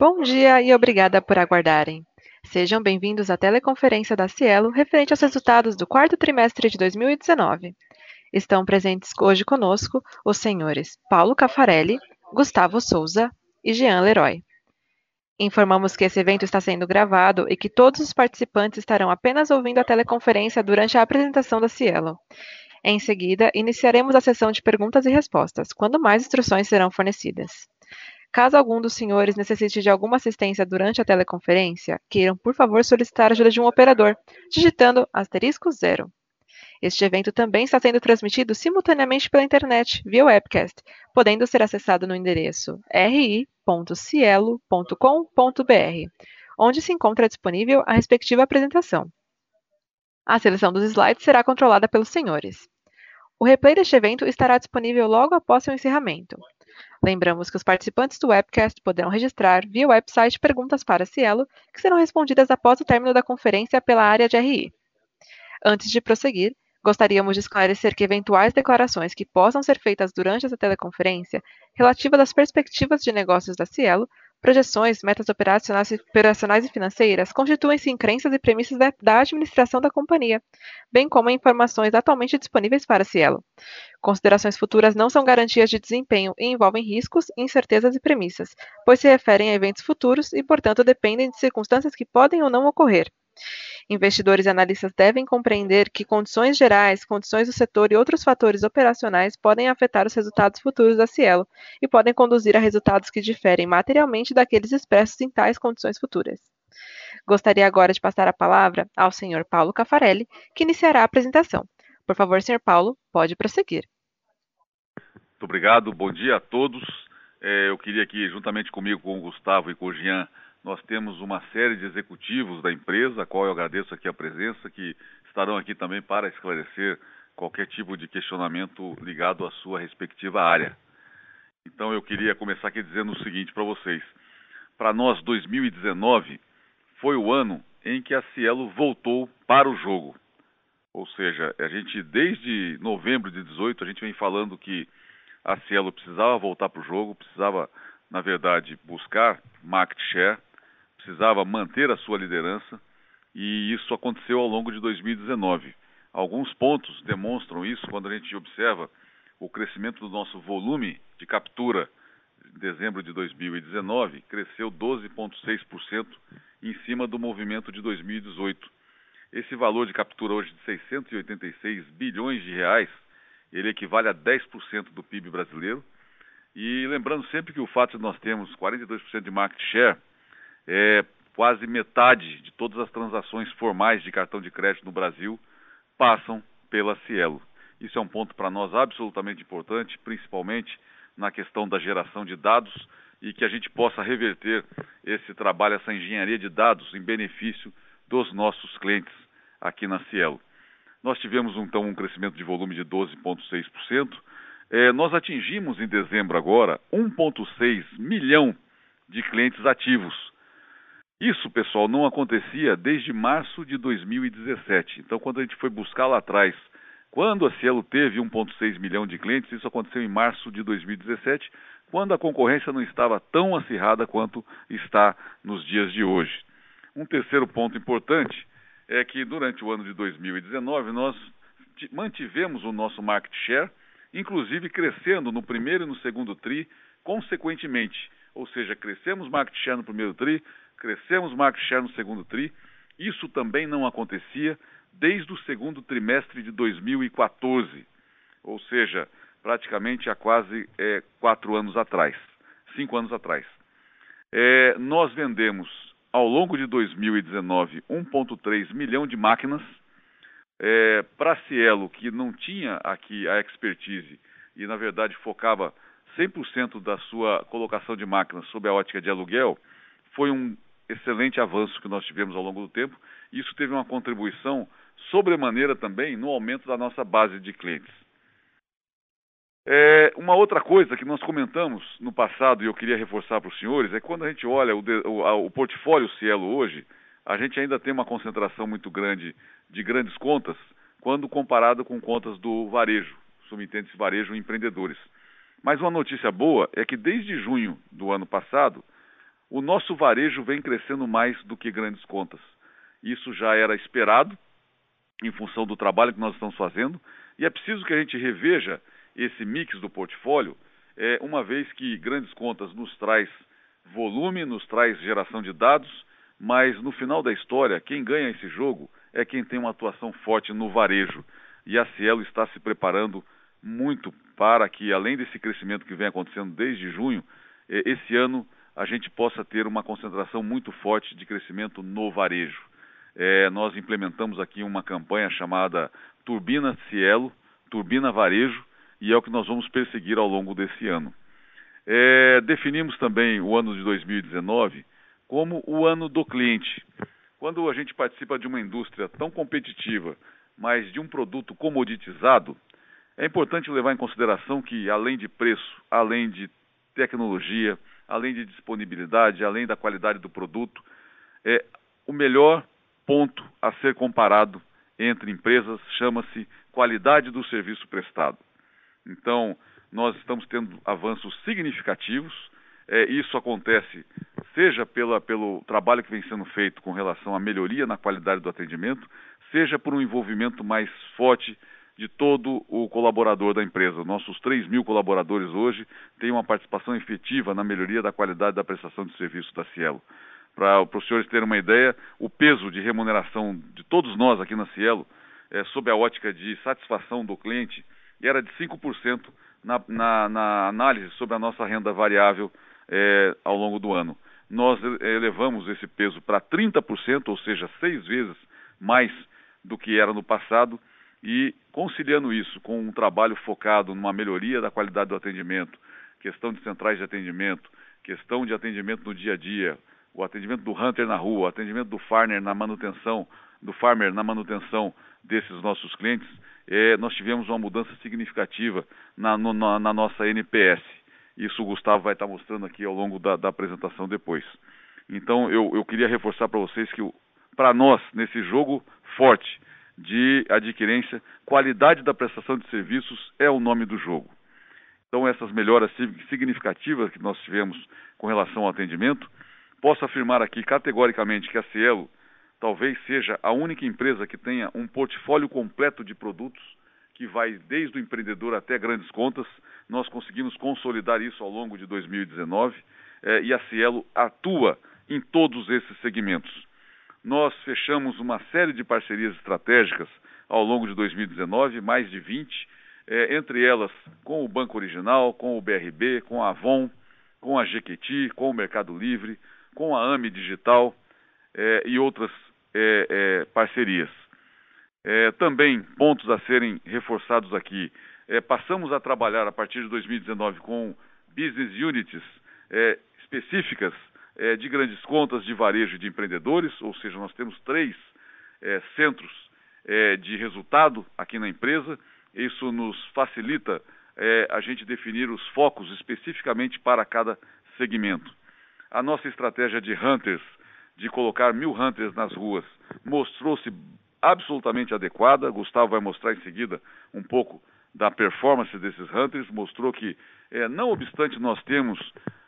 Bom dia e obrigada por aguardarem. Sejam bem-vindos à teleconferência da Cielo referente aos resultados do quarto trimestre de 2019. Estão presentes hoje conosco os senhores Paulo Cafarelli, Gustavo Souza e Jean Leroy. Informamos que esse evento está sendo gravado e que todos os participantes estarão apenas ouvindo a teleconferência durante a apresentação da Cielo. Em seguida, iniciaremos a sessão de perguntas e respostas, quando mais instruções serão fornecidas. Caso algum dos senhores necessite de alguma assistência durante a teleconferência, queiram, por favor, solicitar a ajuda de um operador, digitando asterisco zero. Este evento também está sendo transmitido simultaneamente pela internet, via webcast, podendo ser acessado no endereço ri.cielo.com.br, onde se encontra disponível a respectiva apresentação. A seleção dos slides será controlada pelos senhores. O replay deste evento estará disponível logo após seu encerramento. Lembramos que os participantes do webcast poderão registrar via website perguntas para Cielo, que serão respondidas após o término da conferência pela área de RI. Antes de prosseguir, gostaríamos de esclarecer que eventuais declarações que possam ser feitas durante essa teleconferência relativas às perspectivas de negócios da Cielo Projeções, metas operacionais, operacionais e financeiras constituem-se em crenças e premissas da, da, administração da companhia, bem como em informações atualmente disponíveis para Cielo. Considerações futuras não são garantias de desempenho e envolvem riscos, incertezas e premissas, pois se referem a eventos futuros e, portanto, dependem de circunstâncias que podem ou não ocorrer. Investidores e analistas devem compreender que condições gerais, condições do setor e outros fatores operacionais podem afetar os resultados futuros da Cielo e podem conduzir a resultados que diferem materialmente daqueles expressos em tais condições futuras. Gostaria agora de passar a palavra ao Sr. Paulo Cafarelli, que iniciará a apresentação. Por favor, Sr. Paulo, pode prosseguir. Muito obrigado, bom dia a todos. É, eu queria aqui, juntamente comigo, com o Gustavo e com o Jean, nós temos uma série de executivos da empresa, a qual eu agradeço aqui a presença, que estarão aqui também para esclarecer qualquer tipo de questionamento ligado à sua respectiva área. Então eu queria começar aqui dizendo o seguinte para vocês. Para nós, 2019 foi o ano em que a Cielo voltou para o jogo. Ou seja, a gente desde novembro de 18 a gente vem falando que a Cielo precisava voltar para o jogo, precisava, na verdade, buscar market share, precisava manter a sua liderança e isso aconteceu ao longo de 2019. Alguns pontos demonstram isso quando a gente observa o crescimento do nosso volume de captura em dezembro de 2019 cresceu 12,6% em cima do movimento de 2018. Esse valor de captura hoje de 686 bilhões de reais, ele equivale a 10% do PIB brasileiro. E lembrando sempre que o fato de nós termos 42% de market share é, quase metade de todas as transações formais de cartão de crédito no Brasil passam pela Cielo. Isso é um ponto para nós absolutamente importante, principalmente na questão da geração de dados e que a gente possa reverter esse trabalho, essa engenharia de dados em benefício dos nossos clientes aqui na Cielo. Nós tivemos então um crescimento de volume de 12,6%. É, nós atingimos em dezembro agora 1,6 milhão de clientes ativos. Isso, pessoal, não acontecia desde março de 2017. Então, quando a gente foi buscar lá atrás, quando a Cielo teve 1,6 milhão de clientes, isso aconteceu em março de 2017, quando a concorrência não estava tão acirrada quanto está nos dias de hoje. Um terceiro ponto importante é que durante o ano de 2019 nós mantivemos o nosso market share, inclusive crescendo no primeiro e no segundo tri, consequentemente. Ou seja, crescemos market share no primeiro tri, crescemos market share no segundo TRI. Isso também não acontecia desde o segundo trimestre de 2014, ou seja, praticamente há quase é, quatro anos atrás, cinco anos atrás. É, nós vendemos ao longo de 2019 1,3 milhão de máquinas. É, Para Cielo, que não tinha aqui a expertise e, na verdade, focava 100% da sua colocação de máquinas sob a ótica de aluguel, foi um excelente avanço que nós tivemos ao longo do tempo. Isso teve uma contribuição sobremaneira também no aumento da nossa base de clientes. É, uma outra coisa que nós comentamos no passado e eu queria reforçar para os senhores é quando a gente olha o, o, portfólio Cielo hoje, a gente ainda tem uma concentração muito grande de grandes contas quando comparado com contas do varejo, subentende varejo empreendedores. Mas uma notícia boa é que desde junho do ano passado, o nosso varejo vem crescendo mais do que grandes contas. Isso já era esperado em função do trabalho que nós estamos fazendo e é preciso que a gente reveja esse mix do portfólio, é, uma vez que grandes contas nos traz volume, nos traz geração de dados, mas no final da história, quem ganha esse jogo é quem tem uma atuação forte no varejo. E a Cielo está se preparando muito para que, além desse crescimento que vem acontecendo desde junho, é, esse ano a gente possa ter uma concentração muito forte de crescimento no varejo. É, nós implementamos aqui uma campanha chamada Turbina Cielo, Turbina Varejo, e é o que nós vamos perseguir ao longo desse ano. É, definimos também o ano de 2019 como o ano do cliente. Quando a gente participa de uma indústria tão competitiva, mas de um produto comoditizado, é importante levar em consideração que, além de preço, além de tecnologia, além de disponibilidade, além da qualidade do produto, é o melhor ponto a ser comparado entre empresas chama-se qualidade do serviço prestado. Então, nós estamos tendo avanços significativos. É, isso acontece seja pela, pelo trabalho que vem sendo feito com relação à melhoria na qualidade do atendimento, seja por um envolvimento mais forte de todo o colaborador da empresa. Nossos 3 mil colaboradores hoje têm uma participação efetiva na melhoria da qualidade da prestação de serviço da Cielo. Para os senhores terem uma ideia, o peso de remuneração de todos nós aqui na Cielo, é, sob a ótica de satisfação do cliente, era de 5% na, na, na análise sobre a nossa renda variável é, ao longo do ano. Nós elevamos esse peso para 30%, ou seja, seis vezes mais do que era no passado, e conciliando isso com um trabalho focado numa melhoria da qualidade do atendimento, questão de centrais de atendimento, questão de atendimento no dia a dia, o atendimento do hunter na rua, o atendimento do farmer na manutenção, do farmer na manutenção desses nossos clientes, é, nós tivemos uma mudança significativa na, no, na, na, nossa NPS. Isso o Gustavo vai estar mostrando aqui ao longo da, da apresentação depois. Então eu, eu queria reforçar para vocês que para nós, nesse jogo forte, de adquirência, qualidade da prestação de serviços é o nome do jogo. Então, essas melhoras significativas que nós tivemos com relação ao atendimento, posso afirmar aqui categoricamente que a Cielo talvez seja a única empresa que tenha um portfólio completo de produtos que vai desde o empreendedor até grandes contas. Nós conseguimos consolidar isso ao longo de 2019 eh, e a Cielo atua em todos esses segmentos nós fechamos uma série de parcerias estratégicas ao longo de 2019, mais de 20, é, entre elas com o Banco Original, com o BRB, com a Avon, com a Jequiti, com o Mercado Livre, com a AME Digital é, e outras é, parcerias. Também pontos a serem reforçados aqui. Passamos a trabalhar a partir de 2019 com business units específicas é, de grandes contas, de varejo e de empreendedores, ou seja, nós temos três é, centros é, de resultado aqui na empresa. Isso nos facilita é, a gente definir os focos especificamente para cada segmento. A nossa estratégia de hunters, de colocar mil hunters nas ruas, mostrou-se absolutamente adequada. Gustavo vai mostrar em seguida um pouco da performance desses hunters, mostrou que, é, não obstante nós temos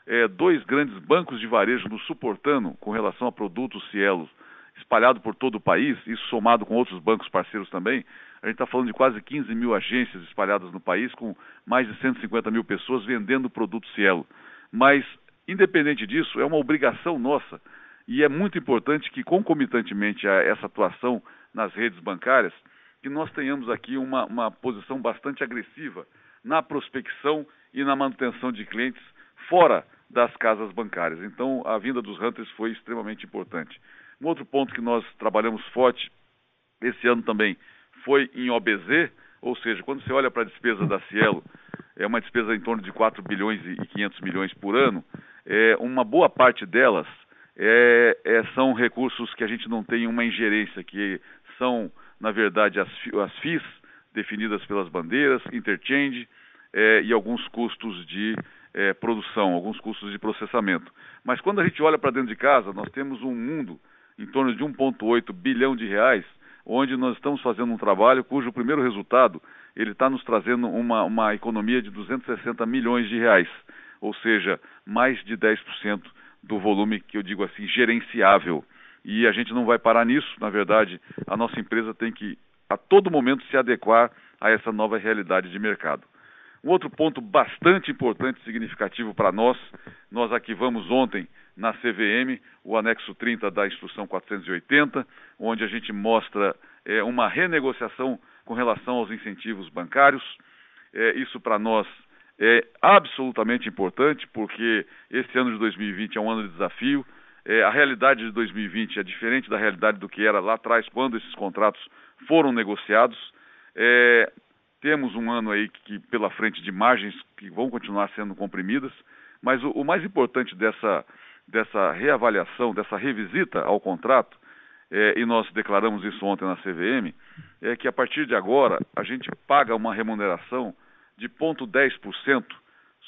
é, dois grandes bancos de varejo nos suportando com relação a produtos Cielo, espalhado por todo o país, isso somado com outros bancos parceiros também, a gente está falando de quase 15 mil agências espalhadas no país, com mais de 150 mil pessoas vendendo produto Cielo. Mas, independente disso, é uma obrigação nossa e é muito importante que, concomitantemente a essa atuação nas redes bancárias, que nós tenhamos aqui uma, uma posição bastante agressiva na prospecção e na manutenção de clientes fora das casas bancárias. Então, a vinda dos hunters foi extremamente importante. Um outro ponto que nós trabalhamos forte esse ano também foi em OBZ, ou seja, quando você olha para a despesa da Cielo, é uma despesa em torno de 4 bilhões e 500 milhões por ano, é, uma boa parte delas é, é, são recursos que a gente não tem uma ingerência, que são, na verdade, as, as definidas pelas bandeiras, interchange é, e alguns custos de é, produção, alguns custos de processamento. Mas quando a gente olha para dentro de casa, nós temos um mundo em torno de 1,8 bilhão de reais, onde nós estamos fazendo um trabalho cujo primeiro resultado ele está nos trazendo uma, uma economia de 260 milhões de reais, ou seja, mais de 10% do volume que eu digo assim gerenciável. E a gente não vai parar nisso, na verdade, a nossa empresa tem que a todo momento se adequar a essa nova realidade de mercado. Um outro ponto bastante importante e significativo para nós, nós arquivamos ontem na CVM o anexo 30 da instrução 480, onde a gente mostra é, uma renegociação com relação aos incentivos bancários. É, isso para nós é absolutamente importante, porque esse ano de 2020 é um ano de desafio. É, a realidade de 2020 é diferente da realidade do que era lá atrás, quando esses contratos foram negociados. É, temos um ano aí que, pela frente de margens que vão continuar sendo comprimidas, mas o, o mais importante dessa, dessa reavaliação, dessa revisita ao contrato, é, e nós declaramos isso ontem na CVM, é que a partir de agora a gente paga uma remuneração de 0,10%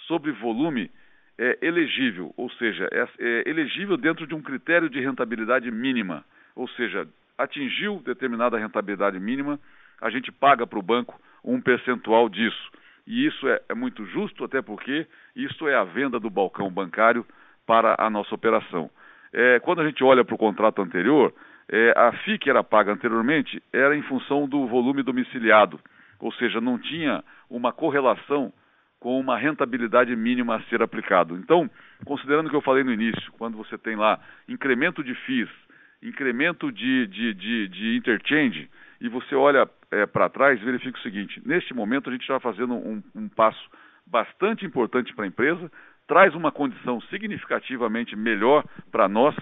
sobre volume é, elegível, ou seja, é, é elegível dentro de um critério de rentabilidade mínima, ou seja, atingiu determinada rentabilidade mínima, a gente paga para o banco um percentual disso. E isso é, é muito justo, até porque isso é a venda do balcão bancário para a nossa operação. É, quando a gente olha para o contrato anterior, é, a FII que era paga anteriormente era em função do volume domiciliado, ou seja, não tinha uma correlação com uma rentabilidade mínima a ser aplicado. Então, considerando o que eu falei no início, quando você tem lá incremento de FIIs, incremento de, de, de, de interchange, e você olha é, para trás, verifica o seguinte: neste momento a gente está fazendo um, um passo bastante importante para a empresa, traz uma condição significativamente melhor para nós,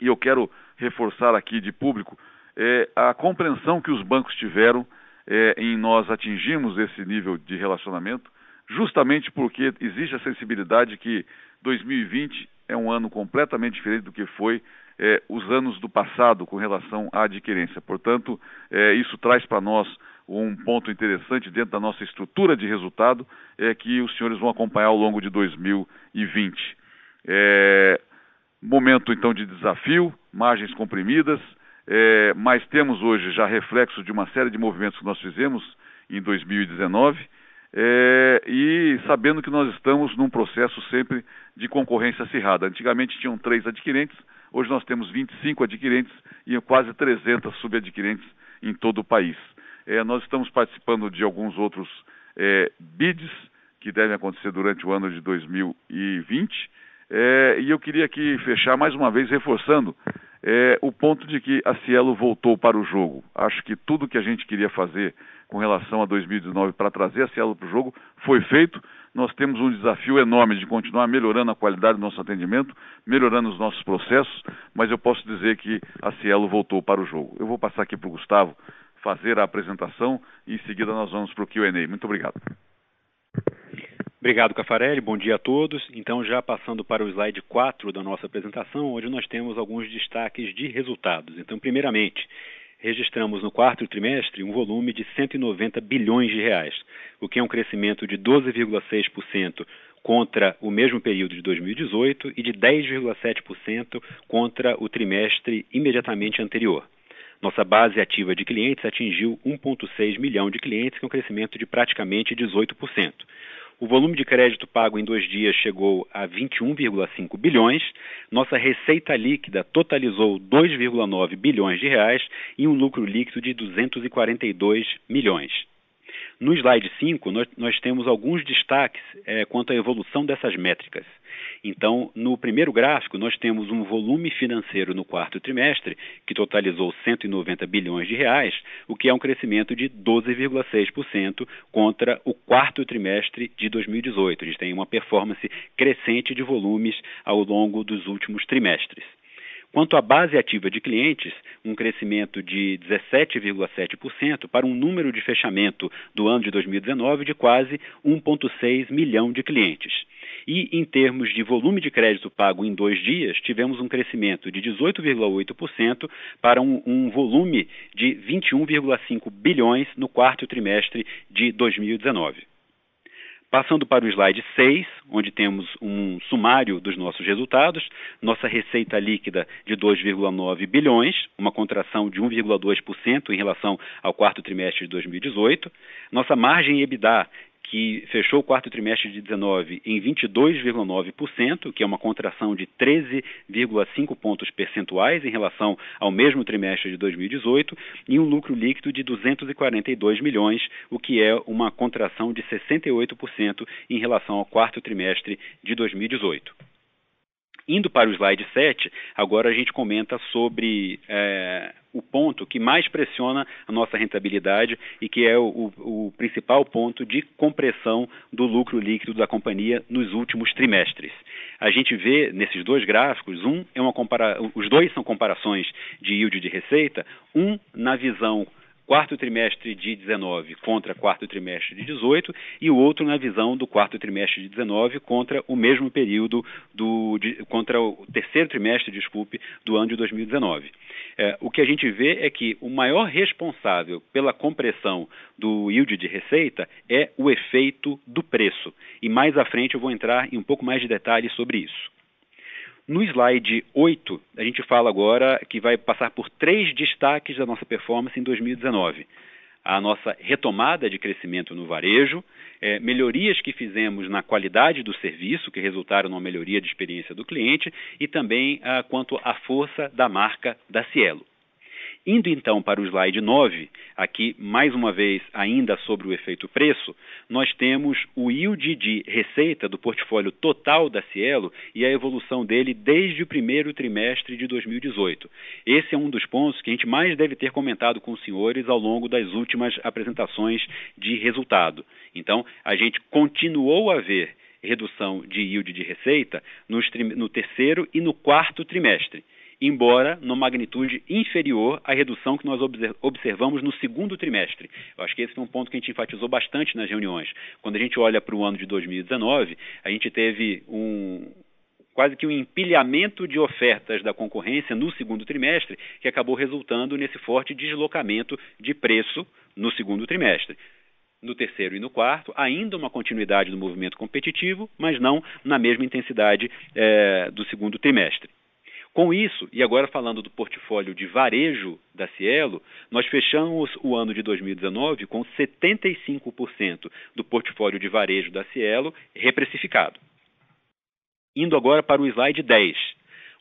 e eu quero reforçar aqui de público é, a compreensão que os bancos tiveram é, em nós atingirmos esse nível de relacionamento, justamente porque existe a sensibilidade que 2020 é um ano completamente diferente do que foi é, os anos do passado com relação à adquirência. Portanto, é, isso traz para nós um ponto interessante dentro da nossa estrutura de resultado, é que os senhores vão acompanhar ao longo de 2020. É, momento então de desafio, margens comprimidas, é, mas temos hoje já reflexo de uma série de movimentos que nós fizemos em 2019 é, e sabendo que nós estamos num processo sempre de concorrência acirrada. Antigamente tinham três adquirentes, Hoje nós temos 25 adquirentes e quase 300 subadquirentes em todo o país. É, nós estamos participando de alguns outros é, bids que devem acontecer durante o ano de 2020. É, e eu queria aqui fechar mais uma vez reforçando é, o ponto de que a Cielo voltou para o jogo. Acho que tudo que a gente queria fazer com relação a 2019 para trazer a Cielo para o jogo foi feito nós temos um desafio enorme de continuar melhorando a qualidade do nosso atendimento, melhorando os nossos processos, mas eu posso dizer que a Cielo voltou para o jogo. Eu vou passar aqui para o Gustavo fazer a apresentação e em seguida nós vamos para o Q&A. Muito obrigado. Obrigado, Cafarelli. Bom dia a todos. Então, já passando para o slide 4 da nossa apresentação, onde nós temos alguns destaques de resultados. Então, primeiramente, registramos no quarto trimestre um volume de 190 bilhões de reais, o que é um crescimento de 12,6% contra o mesmo período de 2018 e de 10,7% contra o trimestre imediatamente anterior. Nossa base ativa de clientes atingiu 1,6 milhão de clientes, com é um crescimento de praticamente 18%. O volume de crédito pago em dois dias chegou a 21,5 bilhões. Nossa receita líquida totalizou 2,9 bilhões de reais e um lucro líquido de 242 milhões. No slide 5, nós, nós temos alguns destaques é, quanto à evolução dessas métricas. Então, no primeiro gráfico, nós temos um volume financeiro no quarto trimestre, que totalizou 190 bilhões de reais, o que é um crescimento de 12,6% contra o quarto trimestre de 2018. A gente tem uma performance crescente de volumes ao longo dos últimos trimestres. Quanto à base ativa de clientes, um crescimento de 17,7% para um número de fechamento do ano de 2019 de quase 1,6 milhão de clientes. E em termos de volume de crédito pago em dois dias, tivemos um crescimento de 18,8% para um, um volume de 21,5 bilhões no quarto trimestre de 2019. Passando para o slide 6, onde temos um sumário dos nossos resultados, nossa receita líquida de 2,9 bilhões, uma contração de 1,2% em relação ao quarto trimestre de 2018, nossa margem EBITDA que fechou o quarto trimestre de 19 em 22,9%, que é uma contração de 13,5 pontos percentuais em relação ao mesmo trimestre de 2018, e um lucro líquido de 242 milhões, o que é uma contração de 68% em relação ao quarto trimestre de 2018. Indo para o slide 7, agora a gente comenta sobre é, o ponto que mais pressiona a nossa rentabilidade e que é o, o, principal ponto de compressão do lucro líquido da companhia nos últimos trimestres. A gente vê nesses dois gráficos, um é uma compara os dois são comparações de yield de receita, um na visão quarto trimestre de 19 contra quarto trimestre de 18 e o outro na visão do quarto trimestre de 19 contra o mesmo período do de, contra o terceiro trimestre, desculpe, do ano de 2019. É, o que a gente vê é que o maior responsável pela compressão do yield de receita é o efeito do preço. E mais à frente eu vou entrar em um pouco mais de detalhes sobre isso. No slide 8, a gente fala agora que vai passar por três destaques da nossa performance em 2019. A nossa retomada de crescimento no varejo, é, melhorias que fizemos na qualidade do serviço, que resultaram numa melhoria de experiência do cliente, e também ah, quanto à força da marca da Cielo. Indo então para o slide 9, aqui mais uma vez ainda sobre o efeito preço, nós temos o yield de receita do portfólio total da Cielo e a evolução dele desde o primeiro trimestre de 2018. Esse é um dos pontos que a gente mais deve ter comentado com os senhores ao longo das últimas apresentações de resultado. Então, a gente continuou a ver redução de yield de receita no terceiro e no quarto trimestre embora numa magnitude inferior à redução que nós observamos no segundo trimestre. Eu acho que esse é um ponto que a gente enfatizou bastante nas reuniões. Quando a gente olha para o ano de 2019, a gente teve um, quase que um empilhamento de ofertas da concorrência no segundo trimestre, que acabou resultando nesse forte deslocamento de preço no segundo trimestre. No terceiro e no quarto, ainda uma continuidade do movimento competitivo, mas não na mesma intensidade é, do segundo trimestre. Com isso, e agora falando do portfólio de varejo da Cielo, nós fechamos o ano de 2019 com 75% do portfólio de varejo da Cielo reprecificado. Indo agora para o slide 10.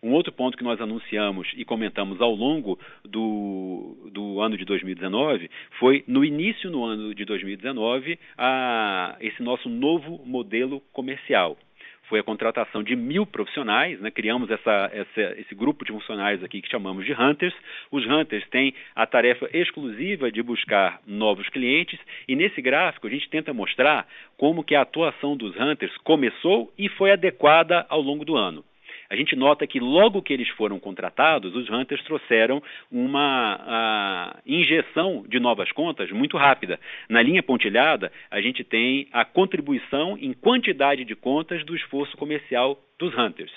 Um outro ponto que nós anunciamos e comentamos ao longo do, do ano de 2019 foi, no início do ano de 2019, a, esse nosso novo modelo comercial foi a contratação de mil profissionais, né? criamos essa, essa, esse grupo de funcionários aqui que chamamos de Hunters. Os Hunters têm a tarefa exclusiva de buscar novos clientes e nesse gráfico a gente tenta mostrar como que a atuação dos Hunters começou e foi adequada ao longo do ano a gente nota que logo que eles foram contratados, os hunters trouxeram uma injeção de novas contas muito rápida. Na linha pontilhada, a gente tem a contribuição em quantidade de contas do esforço comercial dos hunters.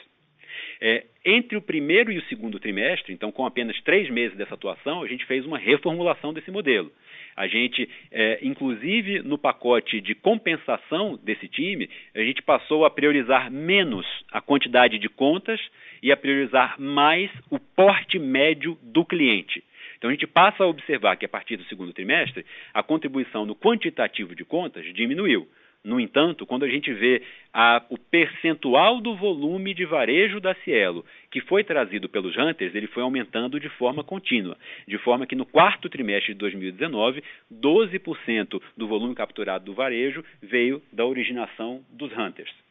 É, entre o primeiro e o segundo trimestre, então com apenas três meses dessa atuação, a gente fez uma reformulação desse modelo. A gente, é, inclusive no pacote de compensação desse time, a gente passou a priorizar menos a quantidade de contas e a priorizar mais o porte médio do cliente. Então a gente passa a observar que a partir do segundo trimestre, a contribuição no quantitativo de contas diminuiu. No entanto, quando a gente vê a, o percentual do volume de varejo da Cielo que foi trazido pelos Hunters, ele foi aumentando de forma contínua, de forma que no quarto trimestre de 2019, 12% do volume capturado do varejo veio da originação dos Hunters.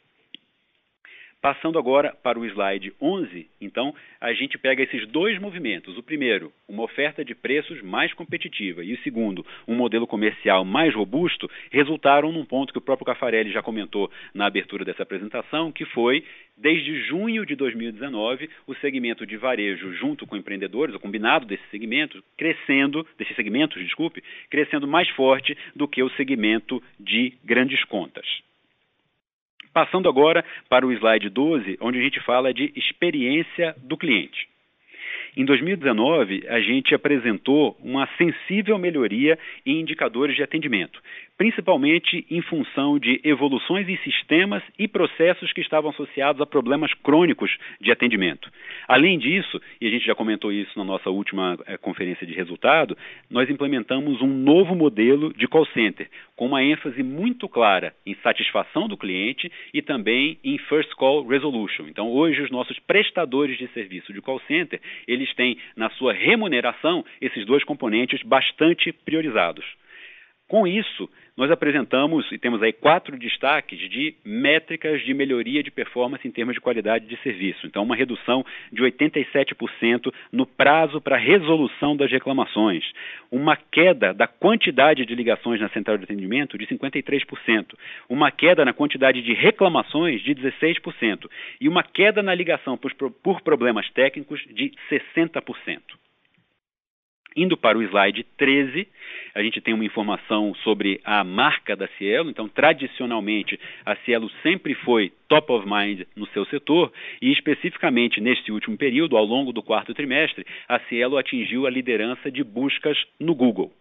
Passando agora para o slide 11, então, a gente pega esses dois movimentos. O primeiro, uma oferta de preços mais competitiva, e o segundo, um modelo comercial mais robusto, resultaram num ponto que o próprio Cafarelli já comentou na abertura dessa apresentação, que foi, desde junho de 2019, o segmento de varejo junto com empreendedores, o combinado desse segmento, crescendo, desses segmentos, desculpe, crescendo mais forte do que o segmento de grandes contas. Passando agora para o slide 12, onde a gente fala de experiência do cliente. Em 2019, a gente apresentou uma sensível melhoria em indicadores de atendimento, principalmente em função de evoluções em sistemas e processos que estavam associados a problemas crônicos de atendimento. Além disso, e a gente já comentou isso na nossa última é, conferência de resultado, nós implementamos um novo modelo de call center, com uma ênfase muito clara em satisfação do cliente e também em first call resolution. Então, hoje os nossos prestadores de serviço de call center, eles têm na sua remuneração esses dois componentes bastante priorizados. Com isso, nós apresentamos e temos aí quatro destaques de métricas de melhoria de performance em termos de qualidade de serviço. Então, uma redução de 87% no prazo para resolução das reclamações, uma queda da quantidade de ligações na central de atendimento de 53%, uma queda na quantidade de reclamações de 16% e uma queda na ligação por, por problemas técnicos de 60%. Indo para o slide 13, a gente tem uma informação sobre a marca da Cielo. Então, tradicionalmente, a Cielo sempre foi top of mind no seu setor e, especificamente neste último período, ao longo do quarto trimestre, a Cielo atingiu a liderança de buscas no Google.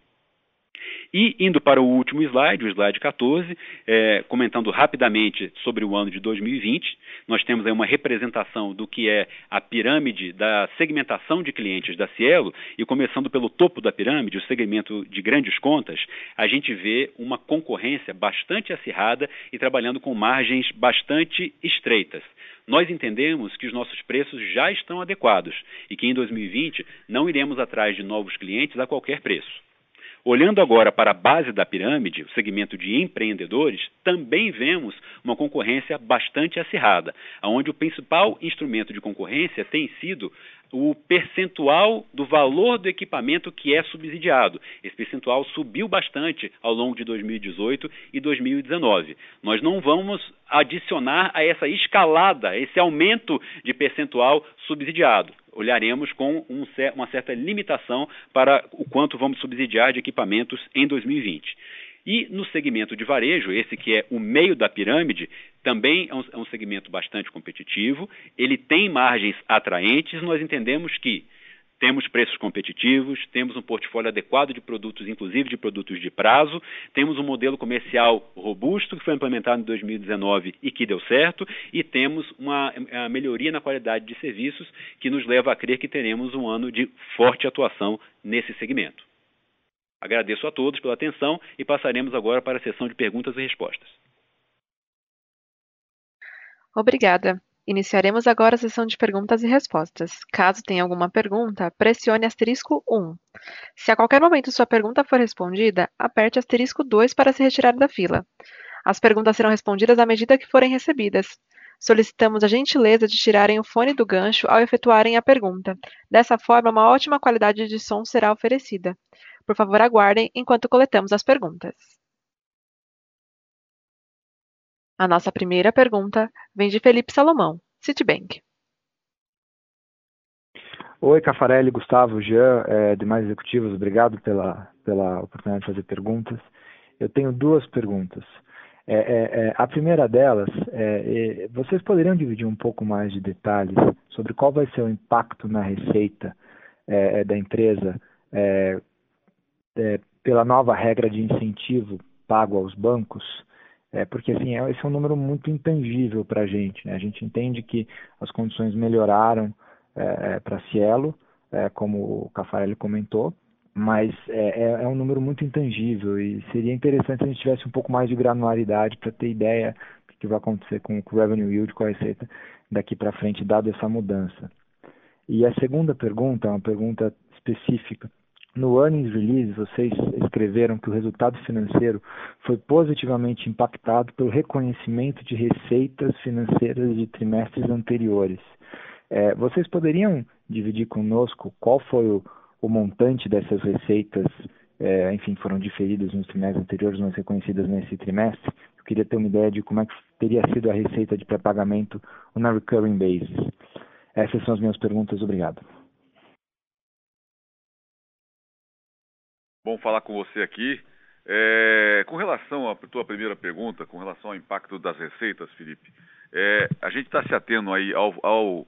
E indo para o último slide, o slide 14, é, comentando rapidamente sobre o ano de 2020, nós temos aí uma representação do que é a pirâmide da segmentação de clientes da Cielo, e começando pelo topo da pirâmide, o segmento de grandes contas, a gente vê uma concorrência bastante acirrada e trabalhando com margens bastante estreitas nós entendemos que os nossos preços já estão adequados e que em 2020 não iremos atrás de novos clientes a qualquer preço. Olhando agora para a base da pirâmide, o segmento de empreendedores, também vemos uma concorrência bastante acirrada, onde o principal instrumento de concorrência tem sido o percentual do valor do equipamento que é subsidiado. Esse percentual subiu bastante ao longo de 2018 e 2019. Nós não vamos adicionar a essa escalada, a esse aumento de percentual subsidiado olharemos com um, uma certa limitação para o quanto vamos subsidiar de equipamentos em 2020. E no segmento de varejo, esse que é o meio da pirâmide, também é um, é um segmento bastante competitivo, ele tem margens atraentes, nós entendemos que temos preços competitivos, temos um portfólio adequado de produtos, inclusive de produtos de prazo, temos um modelo comercial robusto que foi implementado em 2019 e que deu certo, e temos uma melhoria na qualidade de serviços que nos leva a crer que teremos um ano de forte atuação nesse segmento. Agradeço a todos pela atenção e passaremos agora para a sessão de perguntas e respostas. Obrigada. Iniciaremos agora a sessão de perguntas e respostas. Caso tenha alguma pergunta, pressione asterisco 1. Se a qualquer momento sua pergunta for respondida, aperte asterisco 2 para se retirar da fila. As perguntas serão respondidas à medida que forem recebidas. Solicitamos a gentileza de tirarem o fone do gancho ao efetuarem a pergunta. Dessa forma, uma ótima qualidade de som será oferecida. Por favor, aguardem enquanto coletamos as perguntas. A nossa primeira pergunta vem de Felipe Salomão, Citibank. Oi, Cafarelli, Gustavo, Jean, é, demais executivos, obrigado pela, pela oportunidade de fazer perguntas. Eu tenho duas perguntas. É, é, é a primeira delas, é, é, vocês poderiam dividir um pouco mais de detalhes sobre qual vai ser o impacto na receita da empresa pela nova regra de incentivo pago aos bancos? É, porque assim, é, esse é um número muito intangível para a gente. Né? A gente entende que as condições melhoraram é, é para Cielo, é, como o Cafarelli comentou, mas é, é, é, um número muito intangível e seria interessante se a gente tivesse um pouco mais de granularidade para ter ideia do que vai acontecer com o revenue yield, com a receita daqui para frente, dado essa mudança. E a segunda pergunta, uma pergunta específica no earnings release, vocês escreveram que o resultado financeiro foi positivamente impactado pelo reconhecimento de receitas financeiras de trimestres anteriores. É, vocês poderiam dividir conosco qual foi o, o montante dessas receitas, é, enfim, foram diferidas nos trimestres anteriores, mas reconhecidas nesse trimestre? Eu queria ter uma ideia de como é que teria sido a receita de pré-pagamento na recurring basis. Essas são as minhas perguntas. Obrigado. Bom falar com você aqui. É, com relação à tua primeira pergunta, com relação ao impacto das receitas, Felipe, é, a gente está se atendo aí ao, ao,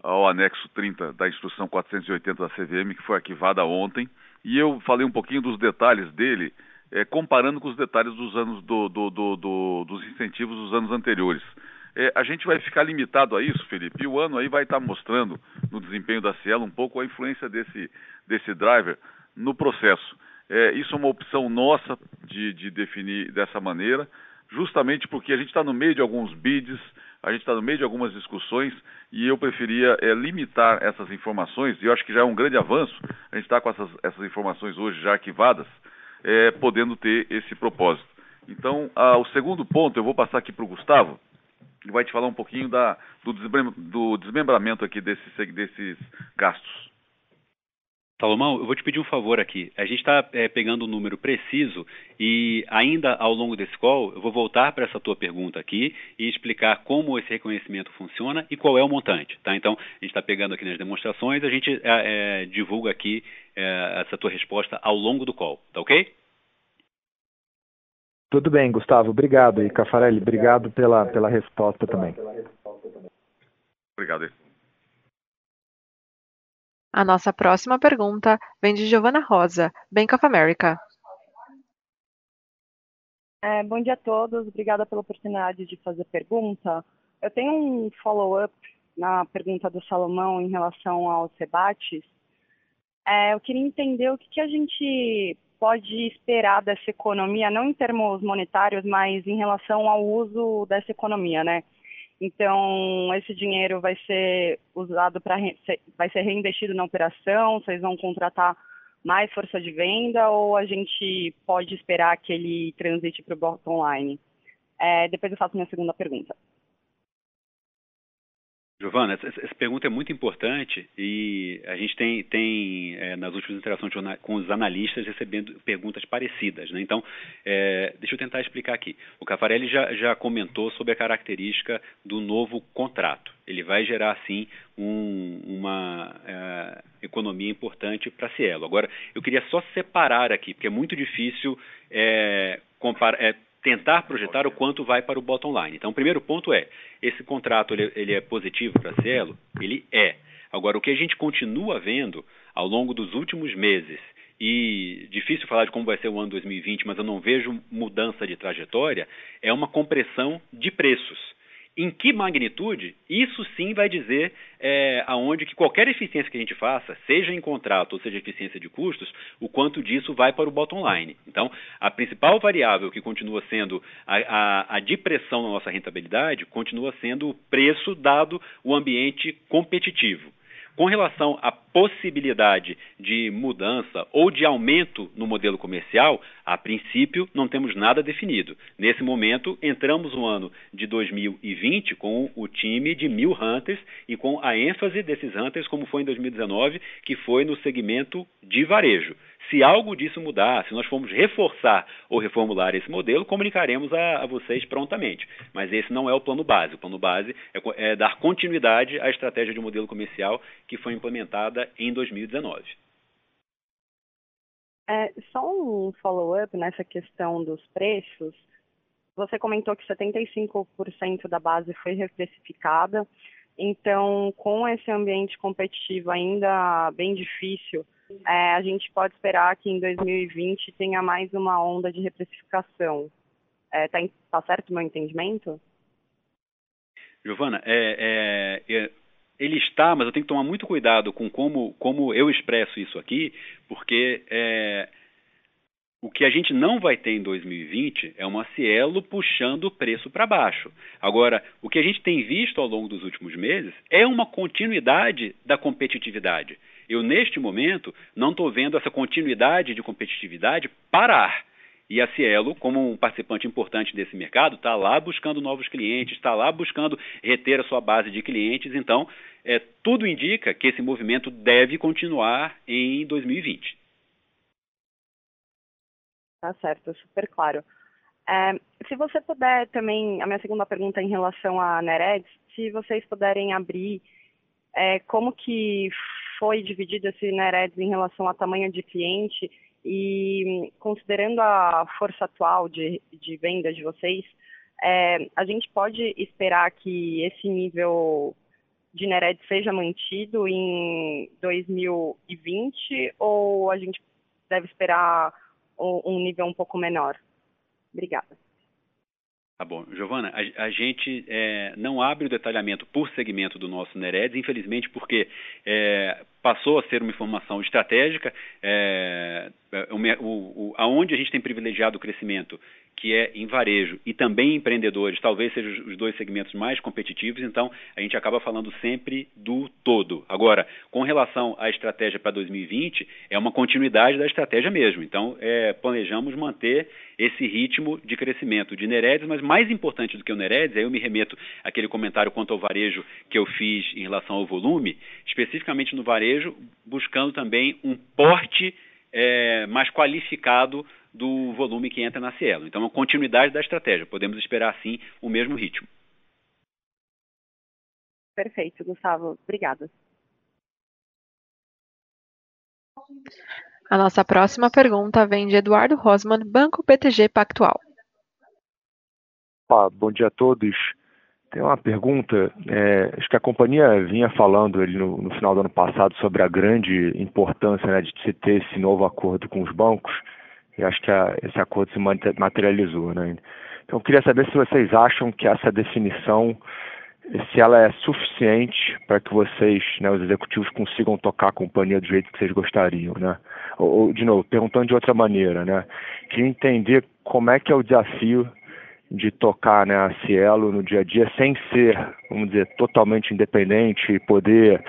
ao, anexo 30 da instrução 480 da CVM, que foi arquivada ontem, e eu falei um pouquinho dos detalhes dele é, comparando com os detalhes dos anos do, do, do, dos incentivos dos anos anteriores. É, a gente vai ficar limitado a isso, Felipe, e o ano aí vai estar mostrando no desempenho da Cielo um pouco a influência desse, desse driver no processo. É, isso é uma opção nossa de, de definir dessa maneira, justamente porque a gente está no meio de alguns bids, a gente está no meio de algumas discussões e eu preferia é, limitar essas informações, e eu acho que já é um grande avanço, a gente está com essas, essas informações hoje já arquivadas, é, podendo ter esse propósito. Então, ah, o segundo ponto, eu vou passar aqui para o Gustavo, que vai te falar um pouquinho da, do, desmembramento aqui desses gastos. Salomão, eu vou te pedir um favor aqui. A gente está é, pegando um número preciso e ainda ao longo desse call eu vou voltar para essa tua pergunta aqui e explicar como esse reconhecimento funciona e qual é o montante. Tá? Então, a gente está pegando aqui nas demonstrações, a gente é, é, divulga aqui é, essa tua resposta ao longo do call. Tá ok? Tudo bem, Gustavo. Obrigado. E Cafarelli, obrigado pela, pela resposta também. Obrigado. A nossa próxima pergunta vem de Giovana Rosa, Bank of America. É, bom dia a todos, obrigada pela oportunidade de fazer pergunta. Eu tenho um follow-up na pergunta do Salomão em relação aos rebates. É, eu queria entender o que, que a gente pode esperar dessa economia, não em termos monetários, mas em relação ao uso dessa economia, né? Então, esse dinheiro vai ser usado para vai ser reinvestido na operação, vocês vão contratar mais força de venda ou a gente pode esperar que ele transite para o bottom line? É, depois eu faço minha segunda pergunta. Giovana, essa, essa, pergunta é muito importante e a gente tem, tem é, nas últimas interações com os analistas recebendo perguntas parecidas. Né? Então, é, deixa eu tentar explicar aqui. O Cafarelli já, já comentou sobre a característica do novo contrato. Ele vai gerar, sim, um, uma é, economia importante para Cielo. Agora, eu queria só separar aqui, porque é muito difícil é, comparar é, tentar projetar o quanto vai para o bottom line. Então, o primeiro ponto é, esse contrato ele, ele é positivo para a Cielo? Ele é. Agora, o que a gente continua vendo ao longo dos últimos meses, e difícil falar de como vai ser o ano 2020, mas eu não vejo mudança de trajetória, é uma compressão de preços. Em que magnitude? Isso sim vai dizer é, aonde que qualquer eficiência que a gente faça, seja em contrato ou seja eficiência de custos, o quanto disso vai para o bottom line. Então, a principal variável que continua sendo a, a, a depressão na nossa rentabilidade continua sendo o preço dado o ambiente competitivo. Com relação à possibilidade de mudança ou de aumento no modelo comercial, a princípio não temos nada definido. Nesse momento, entramos no ano de 2020 com o time de mil hunters e com a ênfase desses hunters, como foi em 2019, que foi no segmento de varejo. Se algo disso mudar, se nós formos reforçar ou reformular esse modelo, comunicaremos a, a vocês prontamente. Mas esse não é o plano base. O plano base é, é dar continuidade à estratégia de modelo comercial que foi implementada em 2019. É, só um follow-up nessa questão dos preços. Você comentou que 75% da base foi reprecificada. Então, com esse ambiente competitivo ainda bem difícil, é, a gente pode esperar que em 2020 tenha mais uma onda de reprecificação. Está é, tá, tá certo o meu entendimento? Giovana, é, é, é, ele está, mas eu tenho que tomar muito cuidado com como, como eu expresso isso aqui, porque é, o que a gente não vai ter em 2020 é uma Cielo puxando o preço para baixo. Agora, o que a gente tem visto ao longo dos últimos meses é uma continuidade da competitividade. Eu, neste momento, não estou vendo essa continuidade de competitividade parar. E a Cielo, como um participante importante desse mercado, está lá buscando novos clientes, está lá buscando reter a sua base de clientes. Então, é, tudo indica que esse movimento deve continuar em 2020. Tá certo, super claro. É, se você puder também, a minha segunda pergunta é em relação à Nereds, se vocês puderem abrir é, como que foi dividido esse NEREDS em relação ao tamanho de cliente e considerando a força atual de, de venda de vocês, é, a gente pode esperar que esse nível de NERED seja mantido em 2020 ou a gente deve esperar um nível um pouco menor? Obrigada. Tá bom. Giovana, a, a gente é, não abre o detalhamento por segmento do nosso NEREDS, infelizmente porque é, passou a ser uma informação estratégica, é, o, o, aonde a gente tem privilegiado o crescimento que é em varejo e também empreendedores, talvez sejam os dois segmentos mais competitivos, então a gente acaba falando sempre do todo. Agora, com relação à estratégia para 2020, é uma continuidade da estratégia mesmo. Então, é, planejamos manter esse ritmo de crescimento de Neredes, mas mais importante do que o Neredes, aí eu me remeto àquele comentário quanto ao varejo que eu fiz em relação ao volume, especificamente no varejo, buscando também um porte é, mais qualificado do volume que entra na Cielo. Então, é uma continuidade da estratégia. Podemos esperar, sim, o mesmo ritmo. Perfeito, Gustavo. Obrigada. A nossa próxima pergunta vem de Eduardo Rosman, Banco BTG Pactual. Olá, bom dia a todos. Tem uma pergunta. É, acho que a companhia vinha falando ali no, no, final do ano passado sobre a grande importância né, de se ter esse novo acordo com os bancos. E acho que a, esse acordo se materializou, né? Então eu queria saber se vocês acham que essa definição, se ela é suficiente para que vocês, né, os executivos, consigam tocar a companhia do jeito que vocês gostariam, né? Ou, ou de novo, perguntando de outra maneira, né? Queria entender como é que é o desafio de tocar né, a Cielo no dia a dia sem ser, vamos dizer, totalmente independente e poder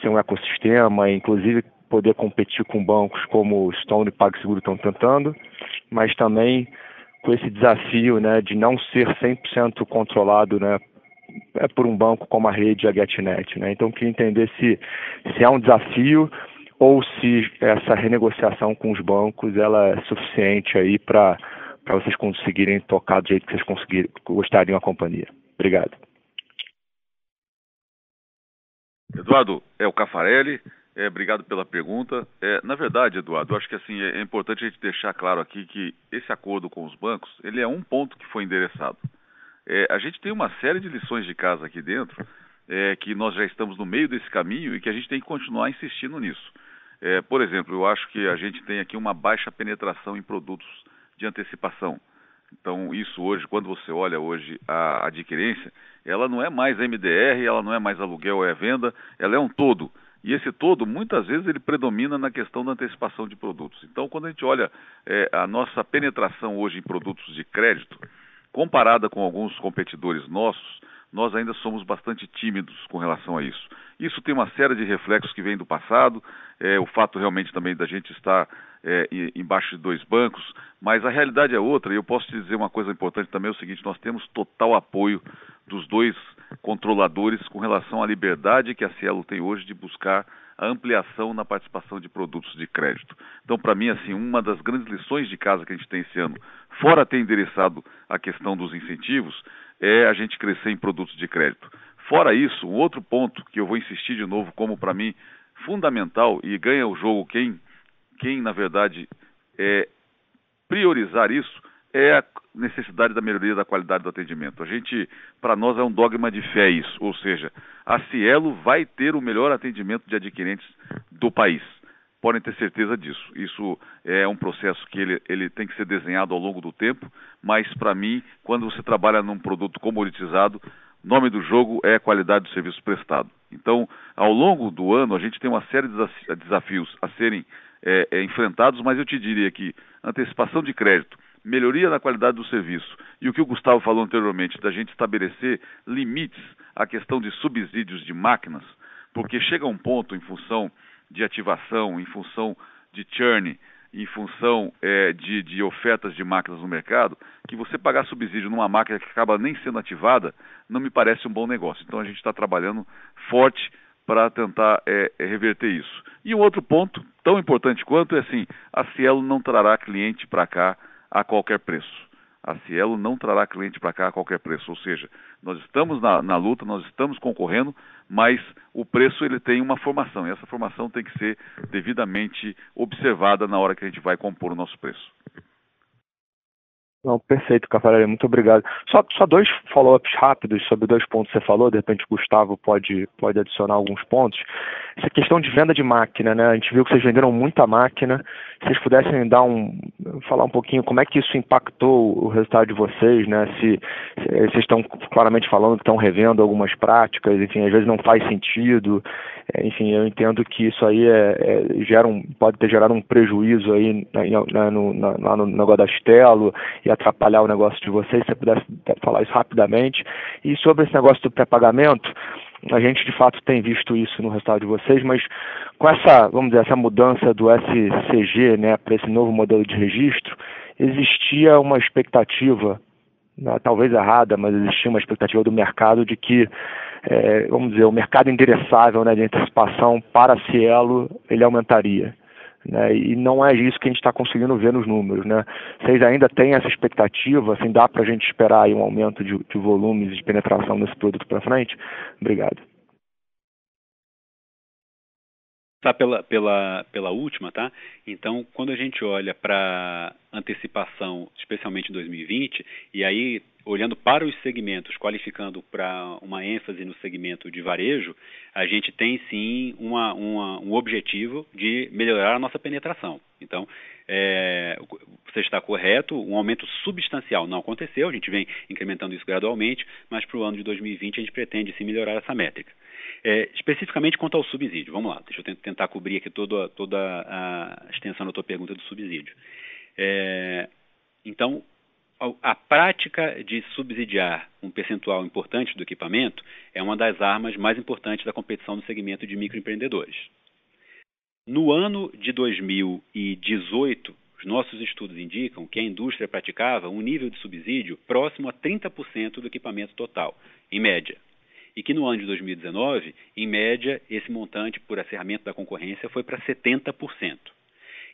ser um ecossistema, inclusive poder competir com bancos como Stone e PagSeguro estão tentando, mas também com esse desafio né, de não ser 100% controlado né, é por um banco como a rede e a GetNet. Né? Então, queria entender se, se é um desafio ou se essa renegociação com os bancos ela é suficiente aí para vocês conseguirem tocar do jeito que vocês gostariam a companhia. Obrigado. Eduardo, é o Cafarelli. É, obrigado pela pergunta. É, na verdade, Eduardo, acho que assim é, é, importante a gente deixar claro aqui que esse acordo com os bancos ele é um ponto que foi endereçado. É, a gente tem uma série de lições de casa aqui dentro é, que nós já estamos no meio desse caminho e que a gente tem que continuar insistindo nisso. É, por exemplo, eu acho que a gente tem aqui uma baixa penetração em produtos de antecipação. Então, isso hoje, quando você olha hoje a adquirência, ela não é mais MDR, ela não é mais aluguel é venda, ela é um todo. E esse todo, muitas vezes, ele predomina na questão da antecipação de produtos. Então, quando a gente olha é, a nossa penetração hoje em produtos de crédito, comparada com alguns competidores nossos, nós ainda somos bastante tímidos com relação a isso. Isso tem uma série de reflexos que vem do passado, é, o fato realmente também da gente estar é, embaixo de dois bancos, mas a realidade é outra, e eu posso te dizer uma coisa importante também, é o seguinte, nós temos total apoio dos dois controladores com relação à liberdade que a Cielo tem hoje de buscar a ampliação na participação de produtos de crédito. Então, para mim, assim, uma das grandes lições de casa que a gente tem esse ano, fora ter endereçado a questão dos incentivos, é a gente crescer em produtos de crédito. Fora isso, um outro ponto que eu vou insistir de novo, como para mim fundamental e ganha o jogo quem, quem na verdade é, priorizar isso é a necessidade da melhoria da qualidade do atendimento. A gente, para nós, é um dogma de fé isso, ou seja, a Cielo vai ter o melhor atendimento de adquirentes do país. Podem ter certeza disso. Isso é um processo que ele, ele tem que ser desenhado ao longo do tempo, mas para mim, quando você trabalha num produto comoditizado, nome do jogo é a qualidade do serviço prestado. Então, ao longo do ano, a gente tem uma série de desafios a serem é, é, enfrentados, mas eu te diria que antecipação de crédito, melhoria na qualidade do serviço e o que o Gustavo falou anteriormente, da gente estabelecer limites à questão de subsídios de máquinas, porque chega um ponto em função de ativação, em função de churn, em função é, de, de, ofertas de máquinas no mercado, que você pagar subsídio numa máquina que acaba nem sendo ativada, não me parece um bom negócio. Então a gente está trabalhando forte para tentar é, é, reverter isso. E um outro ponto, tão importante quanto, é assim, a Cielo não trará cliente para cá a qualquer preço. A Cielo não trará cliente para cá a qualquer preço, ou seja, nós estamos na, na, luta, nós estamos concorrendo, mas o preço ele tem uma formação e essa formação tem que ser devidamente observada na hora que a gente vai compor o nosso preço. Não, perfeito, Cafarelli, muito obrigado. Só, só dois follow-ups rápidos sobre dois pontos que você falou, de repente o Gustavo pode, pode adicionar alguns pontos. Essa questão de venda de máquina, né? A gente viu que vocês venderam muita máquina. Se vocês pudessem dar um, falar um pouquinho como é que isso impactou o resultado de vocês, né? Se, se vocês estão claramente falando que estão revendo algumas práticas, enfim, às vezes não faz sentido. É, enfim, eu entendo que isso aí é, é, gera um, pode ter gerado um prejuízo aí na, no, na, no negócio da Stelo e atrapalhar o negócio de vocês, se você pudesse falar isso rapidamente. E sobre esse negócio do pré-pagamento, a gente de fato tem visto isso no resultado de vocês, mas com essa, vamos dizer, essa mudança do SCG, né, para esse novo modelo de registro, existia uma expectativa, né, talvez errada, mas existia uma expectativa do mercado de que, é, vamos dizer, o mercado endereçável né, de antecipação para Cielo ele aumentaria. Né, e não é isso que a gente está conseguindo ver nos números. Né? Vocês ainda têm essa expectativa? Assim, dá para a gente esperar um aumento de, de volumes e de penetração desse produto para frente? Obrigado. Tá pela, pela, pela última, tá? Então, quando a gente olha para antecipação, especialmente em 2020, e aí olhando para os segmentos, qualificando para uma ênfase no segmento de varejo, a gente tem sim uma, uma, um objetivo de melhorar a nossa penetração. Então, é, você está correto, um aumento substancial não aconteceu, a gente vem incrementando isso gradualmente, mas para o ano de 2020 a gente pretende sim melhorar essa métrica. É, especificamente quanto ao subsídio, vamos lá, deixa eu tentar cobrir aqui toda, toda a extensão da tua pergunta do subsídio. É, então, a prática de subsidiar um percentual importante do equipamento é uma das armas mais importantes da competição no segmento de microempreendedores. No ano de 2018, os nossos estudos indicam que a indústria praticava um nível de subsídio próximo a 30% do equipamento total, em média. E que no ano de 2019, em média, esse montante por acerramento da concorrência foi para 70%.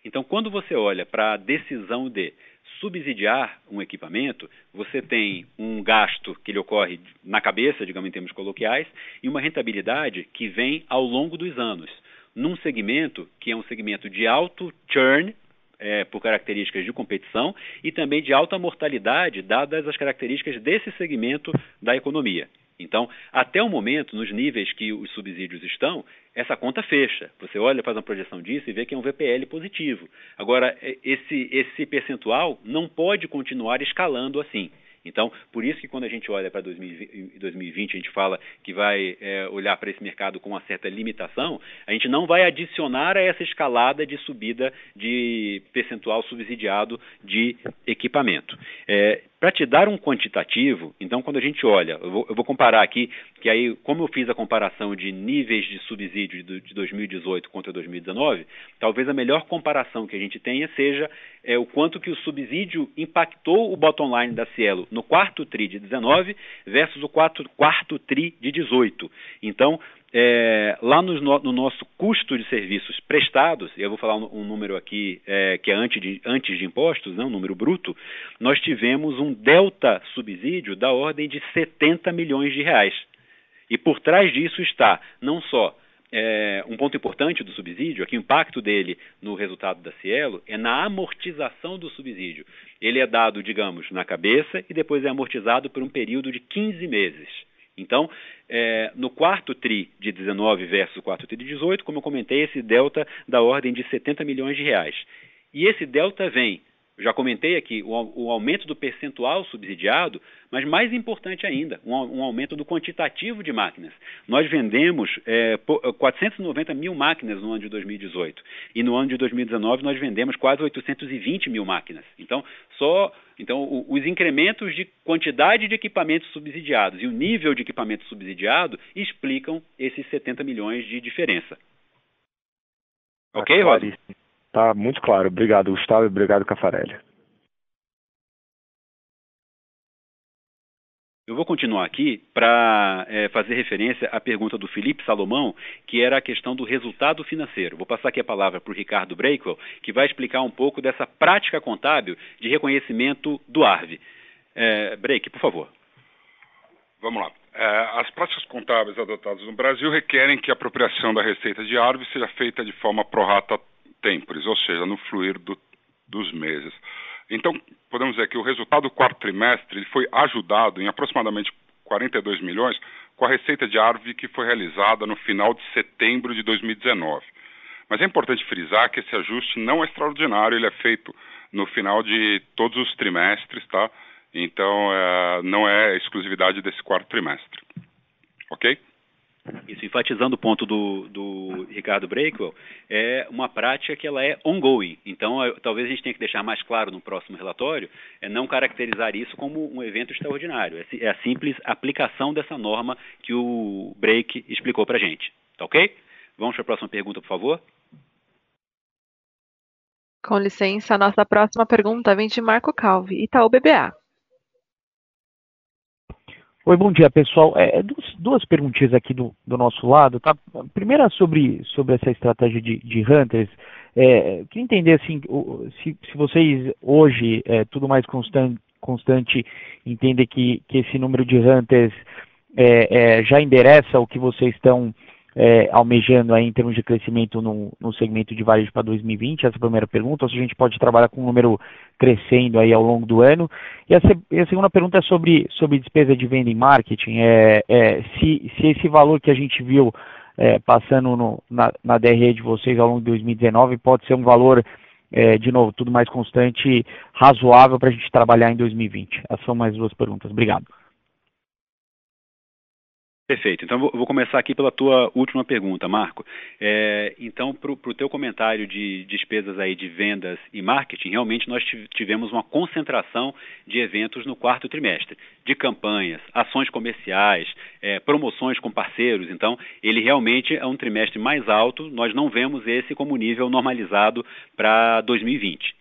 Então, quando você olha para a decisão de subsidiar um equipamento, você tem um gasto que lhe ocorre na cabeça, digamos em termos coloquiais, e uma rentabilidade que vem ao longo dos anos, num segmento que é um segmento de alto churn, é, por características de competição, e também de alta mortalidade, dadas as características desse segmento da economia. Então, até o momento, nos níveis que os subsídios estão, essa conta fecha. Você olha, faz uma projeção disso e vê que é um VPL positivo. Agora, é, esse, esse percentual não pode continuar escalando assim. Então, por isso que quando a gente olha para 2020, a gente fala que vai é, olhar para esse mercado com uma certa limitação, a gente não vai adicionar a essa escalada de subida de percentual subsidiado de equipamento. É, para te dar um quantitativo, então quando a gente olha, eu vou, eu vou, comparar aqui, que aí, como eu fiz a comparação de níveis de subsídio de, de 2018 contra 2019, talvez a melhor comparação que a gente tenha seja é, o quanto que o subsídio impactou o bottom line da Cielo no quarto TRI de 19 versus o quarto, quarto TRI de 18. Então, é, lá no, no, nosso custo de serviços prestados, e eu vou falar um, um número aqui é, que é antes de, antes de impostos, né, um número bruto, nós tivemos um delta subsídio da ordem de 70 milhões de reais. E por trás disso está não só é, um ponto importante do subsídio, aqui o impacto dele no resultado da Cielo é na amortização do subsídio. Ele é dado, digamos, na cabeça e depois é amortizado por um período de 15 meses. Então, é, no quarto TRI de 19 versus o quarto TRI de 18, como eu comentei, esse delta da ordem de 70 milhões de reais. E esse delta vem já comentei aqui o, o, aumento do percentual subsidiado, mas mais importante ainda, um, um aumento do quantitativo de máquinas. Nós vendemos é, 490 mil máquinas no ano de 2018 e no ano de 2019 nós vendemos quase 820 mil máquinas. Então, só então os incrementos de quantidade de equipamentos subsidiados e o nível de equipamento subsidiado explicam esses 70 milhões de diferença. Ok, Rod? Tá muito claro. Obrigado, Gustavo, e obrigado, Cafarelli. Eu vou continuar aqui para é, fazer referência à pergunta do Felipe Salomão, que era a questão do resultado financeiro. Vou passar aqui a palavra para o Ricardo Breakwell, que vai explicar um pouco dessa prática contábil de reconhecimento do ARV. É, Break, por favor. Vamos lá. É, as práticas contábeis adotadas no Brasil requerem que a apropriação da receita de ARV seja feita de forma prorata temporis, ou seja, no fluir do, dos meses. Então, podemos dizer que o resultado do quarto trimestre foi ajudado em aproximadamente 42 milhões com a receita de árvore que foi realizada no final de setembro de 2019. Mas é importante frisar que esse ajuste não é extraordinário, ele é feito no final de todos os trimestres, tá? Então, é, não é exclusividade desse quarto trimestre. Ok? Isso, enfatizando o ponto do, do Ricardo Breakwell, é uma prática que ela é ongoing. Então, talvez a gente tenha que deixar mais claro no próximo relatório, é não caracterizar isso como um evento extraordinário. É, é a simples aplicação dessa norma que o Break explicou para a gente. Tá ok? Vamos para a próxima pergunta, por favor. Com licença, a nossa próxima pergunta vem de Marco Calvi, Itaú BBA. Oi, bom dia, pessoal. É, duas, duas perguntinhas aqui do, do nosso lado. Tá? Primeira sobre, sobre essa estratégia de, de Hunters. É, queria entender assim, se, se vocês hoje, é, tudo mais constante, constante entendem que, que esse número de Hunters é, é, já endereça o que vocês estão é, almejando aí em termos de crescimento no, no segmento de varejo para 2020? Essa é a primeira pergunta. Ou se a gente pode trabalhar com um número crescendo aí ao longo do ano. E a, a segunda pergunta é sobre, sobre despesa de venda e marketing. É, é se, se esse valor que a gente viu é, passando no, na, na DRE de vocês ao longo de 2019 pode ser um valor, é, de novo, tudo mais constante, razoável para a gente trabalhar em 2020? Essas são mais duas perguntas. Obrigado. Perfeito. Então, vou começar aqui pela tua última pergunta, Marco. É, então, para o teu comentário de despesas aí de vendas e marketing, realmente nós tivemos uma concentração de eventos no quarto trimestre, de campanhas, ações comerciais, é, promoções com parceiros. Então, ele realmente é um trimestre mais alto. Nós não vemos esse como nível normalizado para 2020.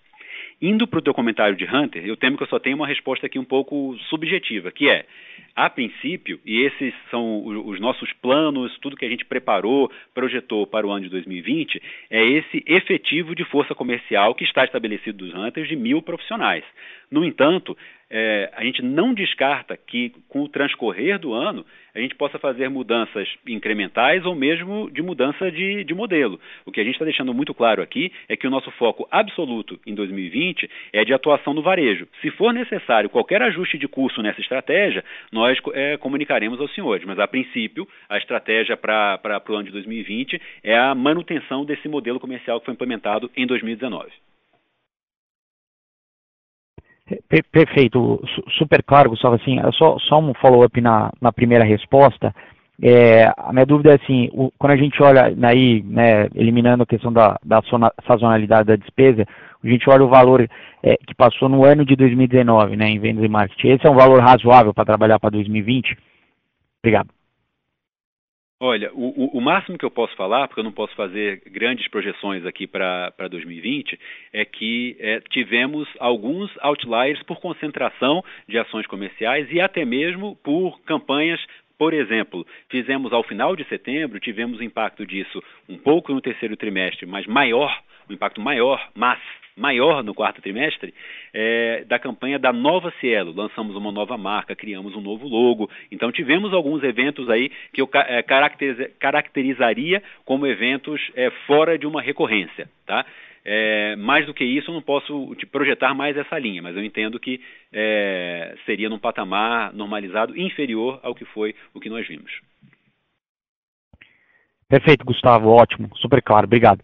Indo para o teu comentário de Hunter, eu temo que eu só tenho uma resposta aqui um pouco subjetiva, que é, a princípio, e esses são os nossos planos, tudo que a gente preparou, projetou para o ano de 2020, é esse efetivo de força comercial que está estabelecido dos Hunters de mil profissionais. No entanto, é, a gente não descarta que, com o transcorrer do ano, a gente possa fazer mudanças incrementais ou mesmo de mudança de, de modelo. O que a gente está deixando muito claro aqui é que o nosso foco absoluto em 2020 é de atuação no varejo. Se for necessário qualquer ajuste de curso nessa estratégia, nós é, comunicaremos aos senhores. Mas, a princípio, a estratégia para o ano de 2020 é a manutenção desse modelo comercial que foi implementado em 2019. Perfeito, super claro, Gustavo. Assim, só, só um follow-up na, na primeira resposta. É, a minha dúvida é assim, o, quando a gente olha aí, né, eliminando a questão da, da sazonalidade da despesa, a gente olha o valor é, que passou no ano de 2019, né, em vendas e marketing. Esse é um valor razoável para trabalhar para 2020? Obrigado. Olha, o, o, máximo que eu posso falar, porque eu não posso fazer grandes projeções aqui para 2020, é que é, tivemos alguns outliers por concentração de ações comerciais e até mesmo por campanhas. Por exemplo, fizemos ao final de setembro, tivemos impacto disso um pouco no terceiro trimestre, mas maior, um impacto maior, mas maior no quarto trimestre é, da campanha da Nova Cielo. Lançamos uma nova marca, criamos um novo logo. Então tivemos alguns eventos aí que eu é, caracterizaria como eventos é, fora de uma recorrência, tá? É, mais do que isso, eu não posso te projetar mais essa linha, mas eu entendo que é, seria num patamar normalizado inferior ao que foi o que nós vimos. Perfeito, Gustavo, ótimo, super claro, obrigado.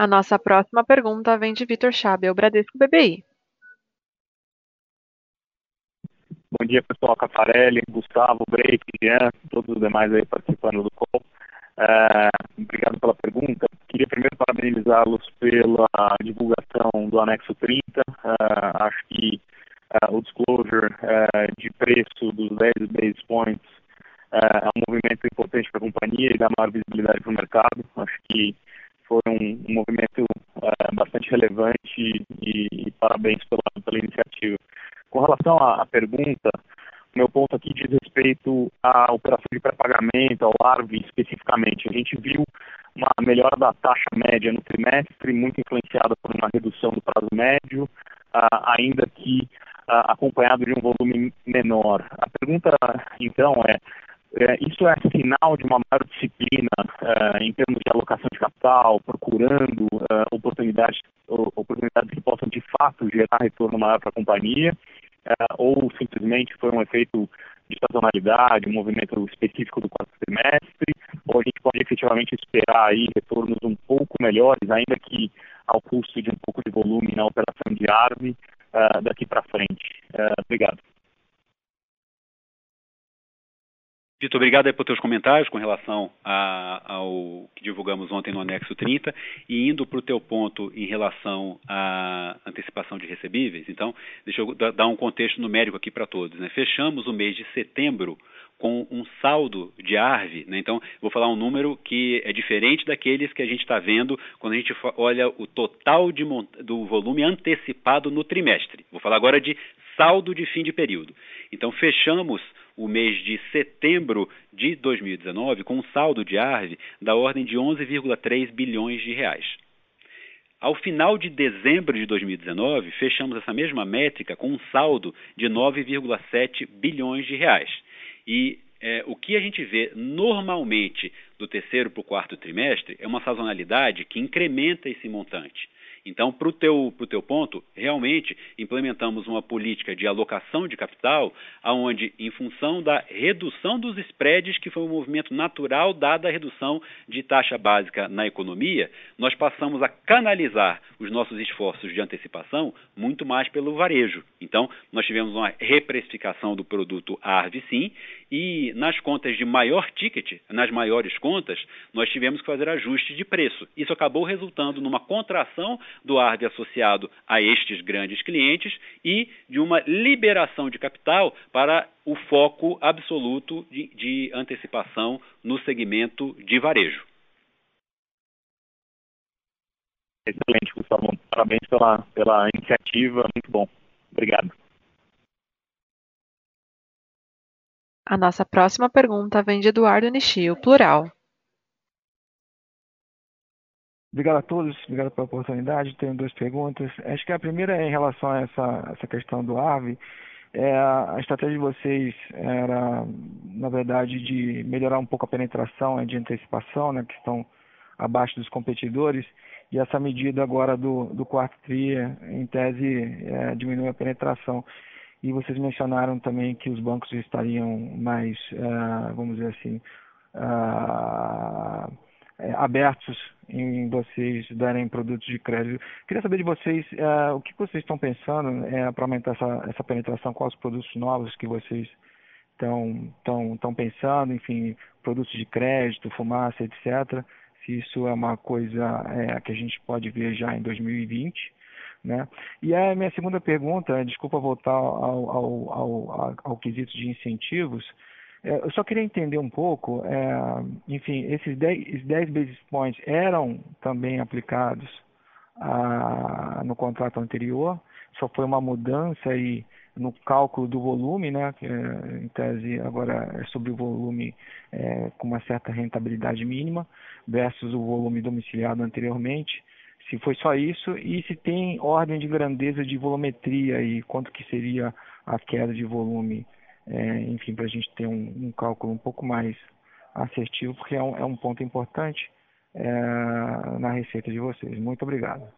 A nossa próxima pergunta vem de Vitor Chabel, Bradesco BBI. Bom dia, pessoal. Cafarelli, Gustavo, Break, Jean, todos os demais aí participando do call. É, obrigado pela pergunta. Queria primeiro parabenizá-los pela divulgação do anexo 30. É, acho que é, o disclosure de preço dos 10 base points é um movimento importante para a companhia e dá maior visibilidade para o mercado. Acho que foi um, um movimento uh, bastante relevante e, e parabéns pela, pela, iniciativa. Com relação à, à pergunta, meu ponto aqui diz respeito à operação de pré-pagamento, ao ARV especificamente. A gente viu uma melhora da taxa média no trimestre, muito influenciada por uma redução do prazo médio, uh, ainda que uh, acompanhado de um volume menor. A pergunta, então, é, isso é sinal de uma maior disciplina é, em termos de alocação de capital, procurando é, oportunidades, oportunidades que possam de fato gerar retorno maior para a companhia, ou simplesmente foi um efeito de sazonalidade, um movimento específico do quarto trimestre, ou a gente pode efetivamente esperar aí retornos um pouco melhores, ainda que ao custo de um pouco de volume na operação de uh, daqui para frente. Obrigado. Vitor, obrigado aí por teus comentários com relação a, ao que divulgamos ontem no anexo 30 e indo para o teu ponto em relação à antecipação de recebíveis. Então, deixa eu dar um contexto numérico aqui para todos. Né? Fechamos o mês de setembro com um saldo de ARV, né? então vou falar um número que é diferente daqueles que a gente está vendo quando a gente olha o total de, do volume antecipado no trimestre. Vou falar agora de saldo de fim de período. Então fechamos o mês de setembro de 2019 com um saldo de ARV da ordem de 11,3 bilhões de reais. Ao final de dezembro de 2019, fechamos essa mesma métrica com um saldo de 9,7 bilhões de reais. E é, o que a gente vê normalmente do terceiro para o quarto trimestre é uma sazonalidade que incrementa esse montante. Então, para o teu, teu ponto, realmente implementamos uma política de alocação de capital, aonde, em função da redução dos spreads, que foi um movimento natural dada a redução de taxa básica na economia, nós passamos a canalizar os nossos esforços de antecipação muito mais pelo varejo. Então, nós tivemos uma reprecificação do produto ARV, sim, e nas contas de maior ticket, nas maiores contas, nós tivemos que fazer ajustes de preço. Isso acabou resultando numa contração do ARD associado a estes grandes clientes e de uma liberação de capital para o foco absoluto de, de antecipação no segmento de varejo. Excelente, Gustavo. Parabéns pela, pela iniciativa, muito bom. Obrigado. A nossa próxima pergunta vem de Eduardo Nishio, plural. Obrigado a todos, obrigado pela oportunidade. Tenho duas perguntas. Acho que a primeira é em relação a essa, essa questão do AVE. É, a estratégia de vocês era, na verdade, de melhorar um pouco a penetração né, de antecipação, né, que estão abaixo dos competidores, e essa medida agora do, do quarto TRI, em tese, é, diminui a penetração. E vocês mencionaram também que os bancos estariam mais, uh, vamos dizer assim, uh, abertos em vocês darem produtos de crédito. Queria saber de vocês uh, o que vocês estão pensando para aumentar essa, essa penetração, quais os produtos novos que vocês estão pensando, enfim, produtos de crédito, fumaça, etc. Se isso é uma coisa é, que a gente pode ver já em 2020. Né? E a minha segunda pergunta, desculpa voltar ao, ao, ao, ao quesito de incentivos, é, eu só queria entender um pouco, é, enfim, esses 10, 10 basis points eram também aplicados a, no contrato anterior, só foi uma mudança aí no cálculo do volume, né, que, é, em tese agora é sobre o volume é, com uma certa rentabilidade mínima, versus o volume domiciliado anteriormente se foi só isso e se tem ordem de grandeza de volumetria e quanto que seria a queda de volume, é, enfim, para a gente ter um, um, cálculo um pouco mais assertivo, porque é um, é um ponto importante é, na receita de vocês. Muito obrigado.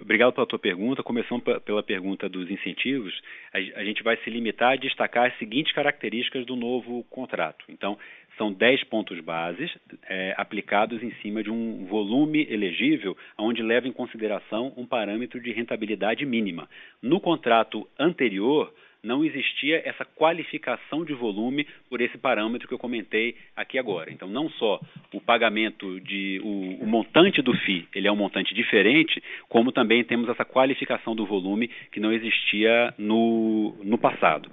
Obrigado pela tua pergunta. Começando pela pergunta dos incentivos, a gente vai se limitar a destacar as seguintes características do novo contrato. Então, são 10 pontos bases é, aplicados em cima de um volume elegível, onde leva em consideração um parâmetro de rentabilidade mínima. No contrato anterior, não existia essa qualificação de volume por esse parâmetro que eu comentei aqui agora. Então, não só o pagamento de o, o, montante do FII, ele é um montante diferente, como também temos essa qualificação do volume que não existia no, no passado.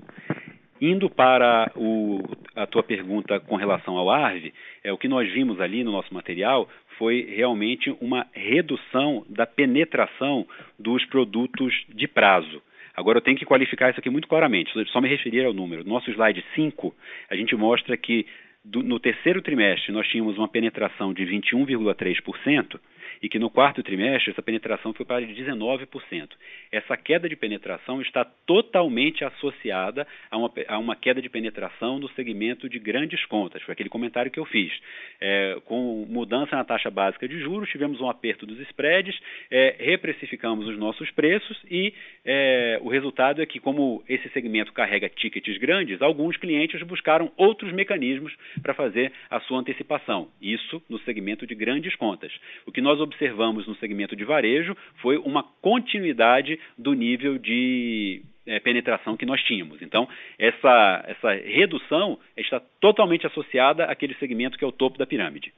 Indo para o, a tua pergunta com relação ao ARV, é, o que nós vimos ali no nosso material foi realmente uma redução da penetração dos produtos de prazo. Agora eu tenho que qualificar isso aqui muito claramente, só me referir ao número. No nosso slide 5, a gente mostra que do, no terceiro trimestre nós tínhamos uma penetração de 21,3% e que no quarto trimestre essa penetração foi para 19%. Essa queda de penetração está totalmente associada a uma, a uma queda de penetração no segmento de grandes contas. Foi aquele comentário que eu fiz. É, com mudança na taxa básica de juros, tivemos um aperto dos spreads, é, reprecificamos os nossos preços e é, o resultado é que, como esse segmento carrega tickets grandes, alguns clientes buscaram outros mecanismos para fazer a sua antecipação. Isso no segmento de grandes contas. O que nós observamos no segmento de varejo foi uma continuidade do nível de é, penetração que nós tínhamos. Então, essa, essa redução está totalmente associada àquele segmento que é o topo da pirâmide.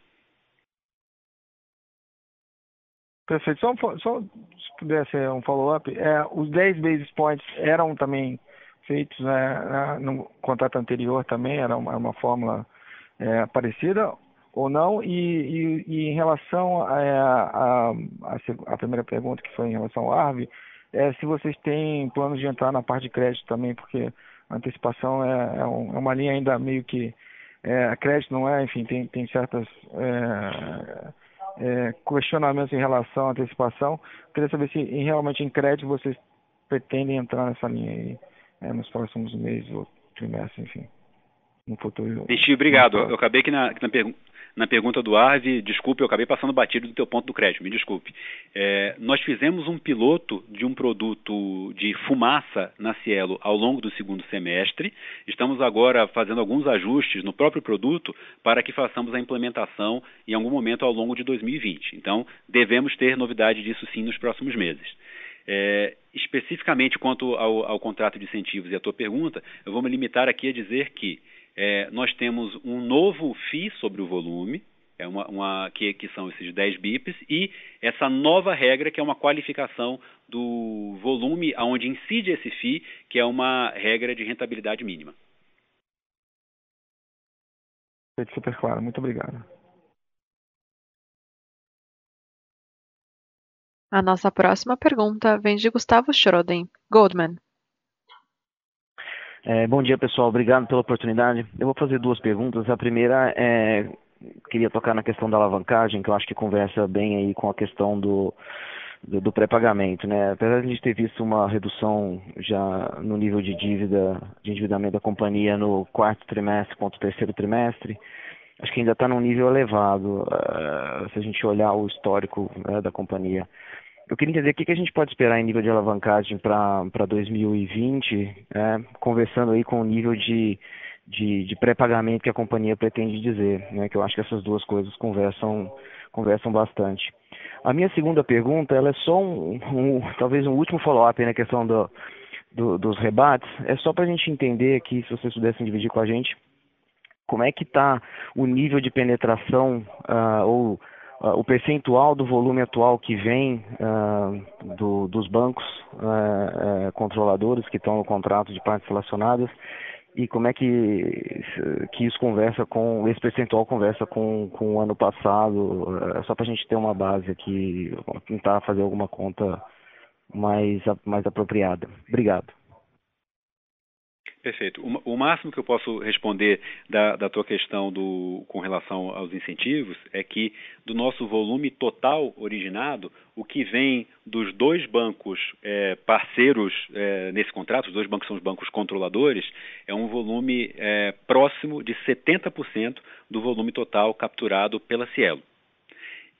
Perfeito. Só, só se pudesse um follow-up, é, os 10 basis points eram também feitos né, no contrato anterior também, era uma, uma fórmula é, parecida ou não? E, e, e em relação a, a, primeira pergunta, que foi em relação ao ARV, é se vocês têm planos de entrar na parte de crédito também, porque a antecipação é, é, um, é uma linha ainda meio que é, crédito não é, enfim, tem, tem certas é, é, questionamentos em relação à antecipação. Queria saber se realmente em crédito vocês pretendem entrar nessa linha aí é, nos próximos meses ou trimestres, enfim, no futuro. Entendi, obrigado. Eu acabei que na, na, pergunta na pergunta do Arve, desculpe, eu acabei passando batido do teu ponto do crédito, me desculpe. É, nós fizemos um piloto de um produto de fumaça na Cielo ao longo do segundo semestre. Estamos agora fazendo alguns ajustes no próprio produto para que façamos a implementação em algum momento ao longo de 2020. Então, devemos ter novidade disso sim nos próximos meses. É, especificamente quanto ao, ao, contrato de incentivos e a tua pergunta, eu vou me limitar aqui a dizer que é, nós temos um novo FII sobre o volume, é uma, uma que, que, são esses 10 bips, e essa nova regra, que é uma qualificação do volume aonde incide esse FII, que é uma regra de rentabilidade mínima. Super claro, muito obrigado. A nossa próxima pergunta vem de Gustavo Schroden, Goldman. É, bom dia, pessoal. Obrigado pela oportunidade. Eu vou fazer duas perguntas. A primeira é queria tocar na questão da alavancagem, que eu acho que conversa bem aí com a questão do, do, do pré-pagamento, né? Apesar de a gente ter visto uma redução já no nível de dívida, de endividamento da companhia no quarto trimestre quanto terceiro trimestre, acho que ainda está num nível elevado, uh, se a gente olhar o histórico né, da companhia. Eu queria entender o que, a gente pode esperar em nível de alavancagem para 2020, né, conversando aí com o nível de, de, de pré-pagamento que a companhia pretende dizer, né, que eu acho que essas duas coisas conversam, conversam bastante. A minha segunda pergunta, ela é só um, um talvez um último follow-up na questão do, do, dos rebates, é só para a gente entender aqui, se vocês pudessem dividir com a gente, como é que está o nível de penetração uh, ou uh, o percentual do volume atual que vem uh, do, dos bancos uh, controladores que estão no contrato de partes relacionadas e como é que, que isso conversa com, esse percentual conversa com, com o ano passado, só para a gente ter uma base aqui, tentar fazer alguma conta mais, mais apropriada. Obrigado. Perfeito. O, máximo que eu posso responder da, da tua questão do, com relação aos incentivos é que do nosso volume total originado, o que vem dos dois bancos é, parceiros é, nesse contrato, os dois bancos são os bancos controladores, é um volume é, próximo de 70% do volume total capturado pela Cielo.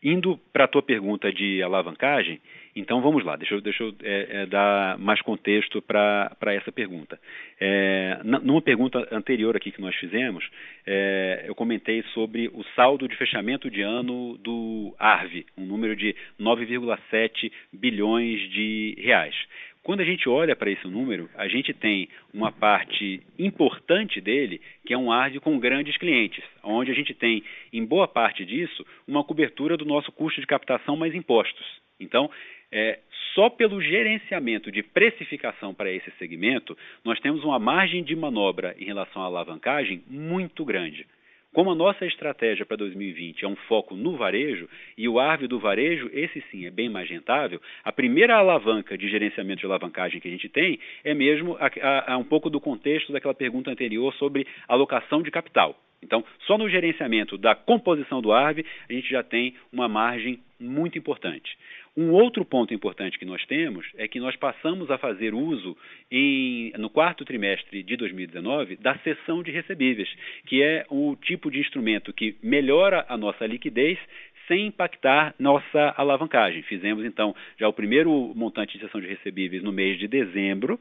Indo para a tua pergunta de alavancagem, então vamos lá, deixa eu, deixa eu é, é, dar mais contexto para essa pergunta. É, numa pergunta anterior aqui que nós fizemos, é, eu comentei sobre o saldo de fechamento de ano do ARV, um número de 9,7 bilhões de reais. Quando a gente olha para esse número, a gente tem uma parte importante dele, que é um ARV com grandes clientes, onde a gente tem, em boa parte disso, uma cobertura do nosso custo de captação mais impostos. Então, é, só pelo gerenciamento de precificação para esse segmento, nós temos uma margem de manobra em relação à alavancagem muito grande. Como a nossa estratégia para 2020 é um foco no varejo, e o ARV do varejo, esse sim é bem mais rentável, a primeira alavanca de gerenciamento de alavancagem que a gente tem é mesmo a, a, a um pouco do contexto daquela pergunta anterior sobre alocação de capital. Então, só no gerenciamento da composição do ARV, a gente já tem uma margem muito importante. Um outro ponto importante que nós temos é que nós passamos a fazer uso em, no quarto trimestre de 2019 da cessão de recebíveis, que é o tipo de instrumento que melhora a nossa liquidez sem impactar nossa alavancagem. Fizemos então já o primeiro montante de cessão de recebíveis no mês de dezembro.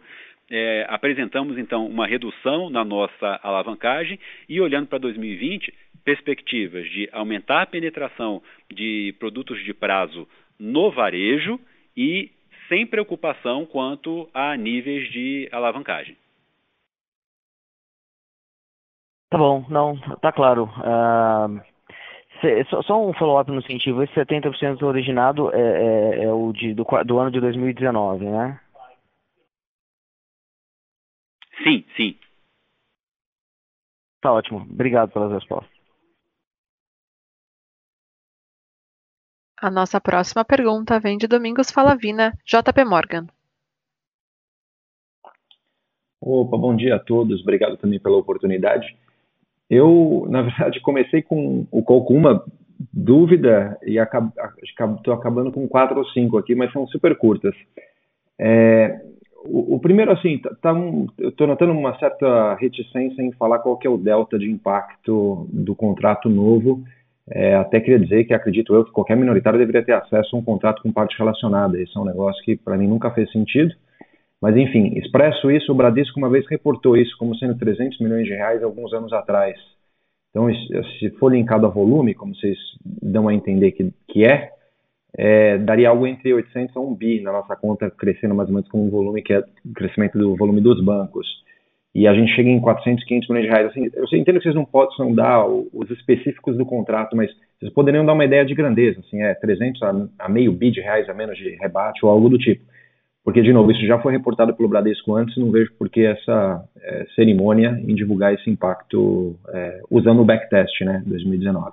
É, apresentamos então uma redução na nossa alavancagem e olhando para 2020, perspectivas de aumentar a penetração de produtos de prazo no varejo e sem preocupação quanto a níveis de alavancagem. Tá bom, não, tá claro. Uh, cê, só, só, um follow-up no sentido, esse 70% originado é, é, é o de, do, do, ano de 2019, né? Sim, sim. Tá ótimo, obrigado pelas respostas. A nossa próxima pergunta vem de Domingos Falavina, JP Morgan. Opa, bom dia a todos. Obrigado também pela oportunidade. Eu, na verdade, comecei com com uma dúvida e estou acabando com quatro ou cinco aqui, mas são super curtas. É, o, o, primeiro, assim, tá, tá um, eu estou notando uma certa reticência em falar qual que é o delta de impacto do contrato novo é, até queria dizer que acredito eu que qualquer minoritário deveria ter acesso a um contrato com parte relacionada. Esse é um negócio que para mim nunca fez sentido. Mas enfim, expresso isso, o Bradesco uma vez reportou isso como sendo 300 milhões de reais alguns anos atrás. Então, se for linkado a volume, como vocês dão a entender que, que é, é, daria algo entre 800 a 1 bi na nossa conta, crescendo mais ou menos com o volume que é o crescimento do volume dos bancos e a gente chega em 400, 500 milhões de reais. Assim, eu entendo que vocês não possam dar os específicos do contrato, mas vocês poderiam dar uma ideia de grandeza, assim, é 300 a, a meio bi de reais a menos de rebate ou algo do tipo. Porque, de novo, isso já foi reportado pelo Bradesco antes, não vejo por que essa é, cerimônia em divulgar esse impacto é, usando o backtest, né, 2019.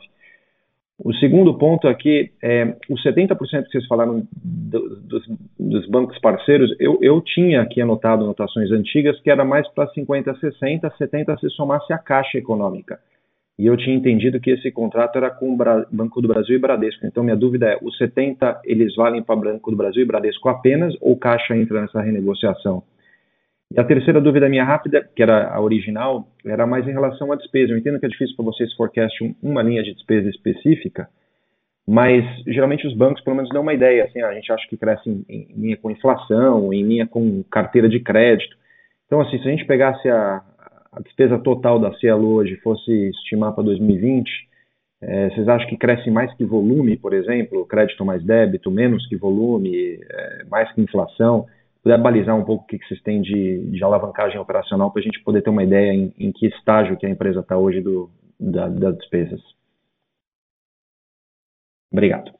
O segundo ponto aqui é os 70% que vocês falaram do, dos, dos, bancos parceiros, eu, eu, tinha aqui anotado anotações antigas que era mais para 50, 60, 70 se somasse a Caixa Econômica. E eu tinha entendido que esse contrato era com o Bra Banco do Brasil e Bradesco. Então minha dúvida é, os 70 eles valem para Banco do Brasil e Bradesco apenas ou Caixa entra nessa renegociação? E a terceira dúvida minha rápida, que era a original, era mais em relação à despesa. Eu entendo que é difícil para vocês forecast uma linha de despesa específica, mas geralmente os bancos pelo menos dão uma ideia, assim, a gente acha que cresce em, em linha com inflação, em linha com carteira de crédito. Então, assim, se a gente pegasse a, a despesa total da Cielo hoje fosse estimar para 2020, é, vocês acham que cresce mais que volume, por exemplo, crédito mais débito, menos que volume, é, mais que inflação? Puder balizar um pouco o que, vocês têm de, de alavancagem operacional para a gente poder ter uma ideia em, em que estágio que a empresa está hoje do, da, das despesas. Obrigado.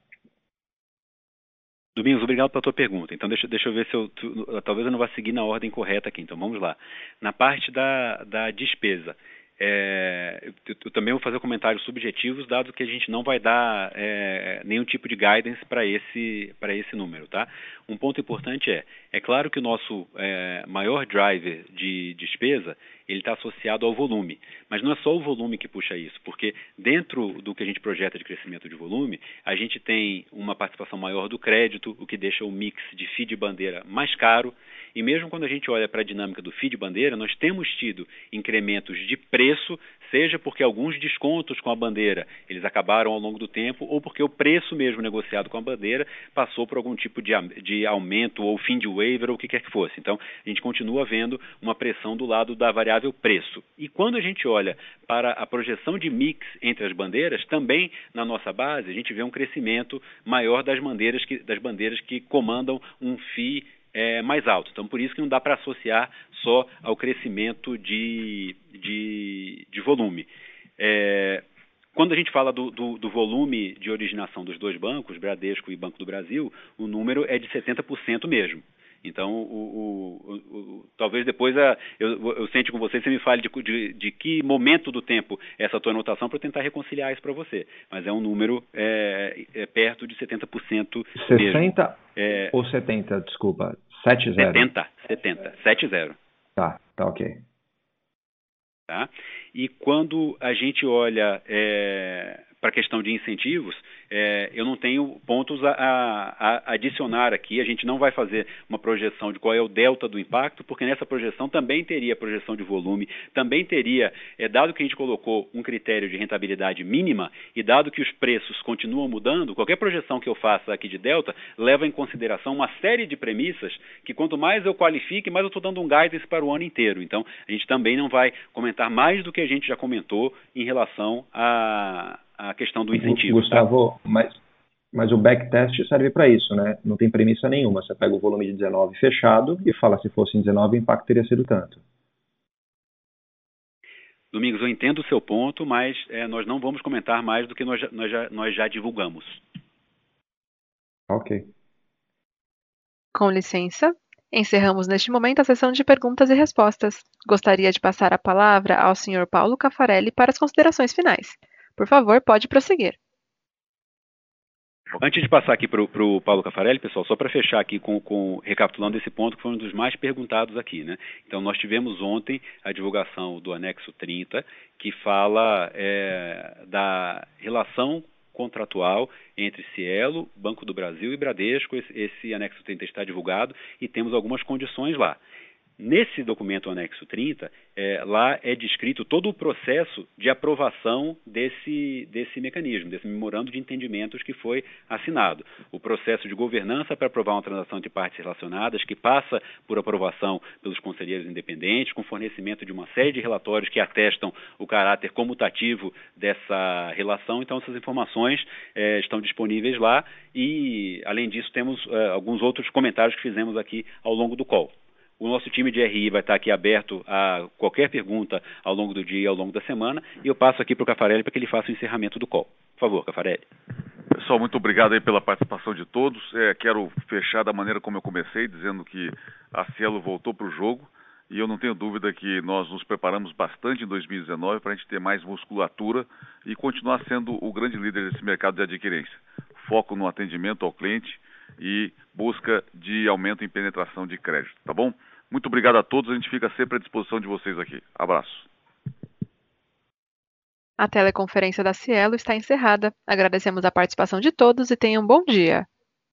Domingos, obrigado pela tua pergunta. Então, deixa, deixa eu ver se eu. Tu, talvez eu não vá seguir na ordem correta aqui. Então, vamos lá. Na parte da, da despesa, é, eu, eu, também vou fazer comentários subjetivos, dado que a gente não vai dar é, nenhum tipo de guidance para esse, esse número. Tá? Um ponto importante é, é claro que o nosso é, maior driver de despesa ele está associado ao volume. Mas não é só o volume que puxa isso, porque dentro do que a gente projeta de crescimento de volume, a gente tem uma participação maior do crédito, o que deixa o mix de FII de bandeira mais caro. E mesmo quando a gente olha para a dinâmica do FII de bandeira, nós temos tido incrementos de preço seja porque alguns descontos com a bandeira eles acabaram ao longo do tempo, ou porque o preço mesmo negociado com a bandeira passou por algum tipo de, de aumento ou fim de waiver ou o que quer que fosse. Então, a gente continua vendo uma pressão do lado da variável preço. E quando a gente olha para a projeção de mix entre as bandeiras, também na nossa base a gente vê um crescimento maior das bandeiras que, das bandeiras que comandam um FII é, mais alto. Então, por isso que não dá para associar só ao crescimento de, de, de volume. É, quando a gente fala do, do, do, volume de originação dos dois bancos, Bradesco e Banco do Brasil, o número é de 70% mesmo. Então, o, o, o, talvez depois a, eu, eu sente com você, você me fale de, de, de que momento do tempo essa tua anotação para tentar reconciliar isso para você. Mas é um número é, é perto de 70% 60 mesmo. É, ou 70, desculpa. 70. 70, 70, 70. Tá, tá ok. Tá? E quando a gente olha para a questão de incentivos, é, eu não tenho pontos a, a, a, adicionar aqui. A gente não vai fazer uma projeção de qual é o delta do impacto, porque nessa projeção também teria projeção de volume, também teria, é, dado que a gente colocou um critério de rentabilidade mínima e dado que os preços continuam mudando, qualquer projeção que eu faça aqui de delta leva em consideração uma série de premissas que quanto mais eu qualifique, mais eu estou dando um guidance para o ano inteiro. Então, a gente também não vai comentar mais do que a gente já comentou em relação a a questão do incentivo. Tá? Gustavo, tá? mas, mas o backtest serve para isso, né? Não tem premissa nenhuma. Você pega o volume de 19 fechado e fala se fosse em 19 o impacto teria sido tanto. Domingos, eu entendo o seu ponto, mas é, nós não vamos comentar mais do que nós, nós, já, nós já divulgamos. Ok. Com licença, encerramos neste momento a sessão de perguntas e respostas. Gostaria de passar a palavra ao Sr. Paulo Cafarelli para as considerações finais. Por favor, pode prosseguir. Antes de passar aqui para o Paulo Cafarelli, pessoal, só para fechar aqui com, com, recapitulando esse ponto que foi um dos mais perguntados aqui, né? Então nós tivemos ontem a divulgação do anexo 30, que fala é, da relação contratual entre Cielo, Banco do Brasil e Bradesco. Esse, esse anexo 30 está divulgado e temos algumas condições lá. Nesse documento anexo 30, é, lá é descrito todo o processo de aprovação desse, desse mecanismo, desse memorando de entendimentos que foi assinado. O processo de governança para aprovar uma transação de partes relacionadas, que passa por aprovação pelos conselheiros independentes, com fornecimento de uma série de relatórios que atestam o caráter comutativo dessa relação. Então, essas informações é, estão disponíveis lá e, além disso, temos é, alguns outros comentários que fizemos aqui ao longo do call. O nosso time de RI vai estar aqui aberto a qualquer pergunta ao longo do dia ao longo da semana. E eu passo aqui para o Cafarelli para que ele faça o encerramento do call. Por favor, Cafarelli. Pessoal, muito obrigado aí pela participação de todos. É, quero fechar da maneira como eu comecei, dizendo que a Cielo voltou para o jogo. E eu não tenho dúvida que nós nos preparamos bastante em 2019 para a gente ter mais musculatura e continuar sendo o grande líder desse mercado de adquirência. Foco no atendimento ao cliente e busca de aumento em penetração de crédito, tá bom? Muito obrigado a todos, a gente fica sempre à disposição de vocês aqui. Abraço. A teleconferência da Cielo está encerrada. Agradecemos a participação de todos e tenham um bom dia.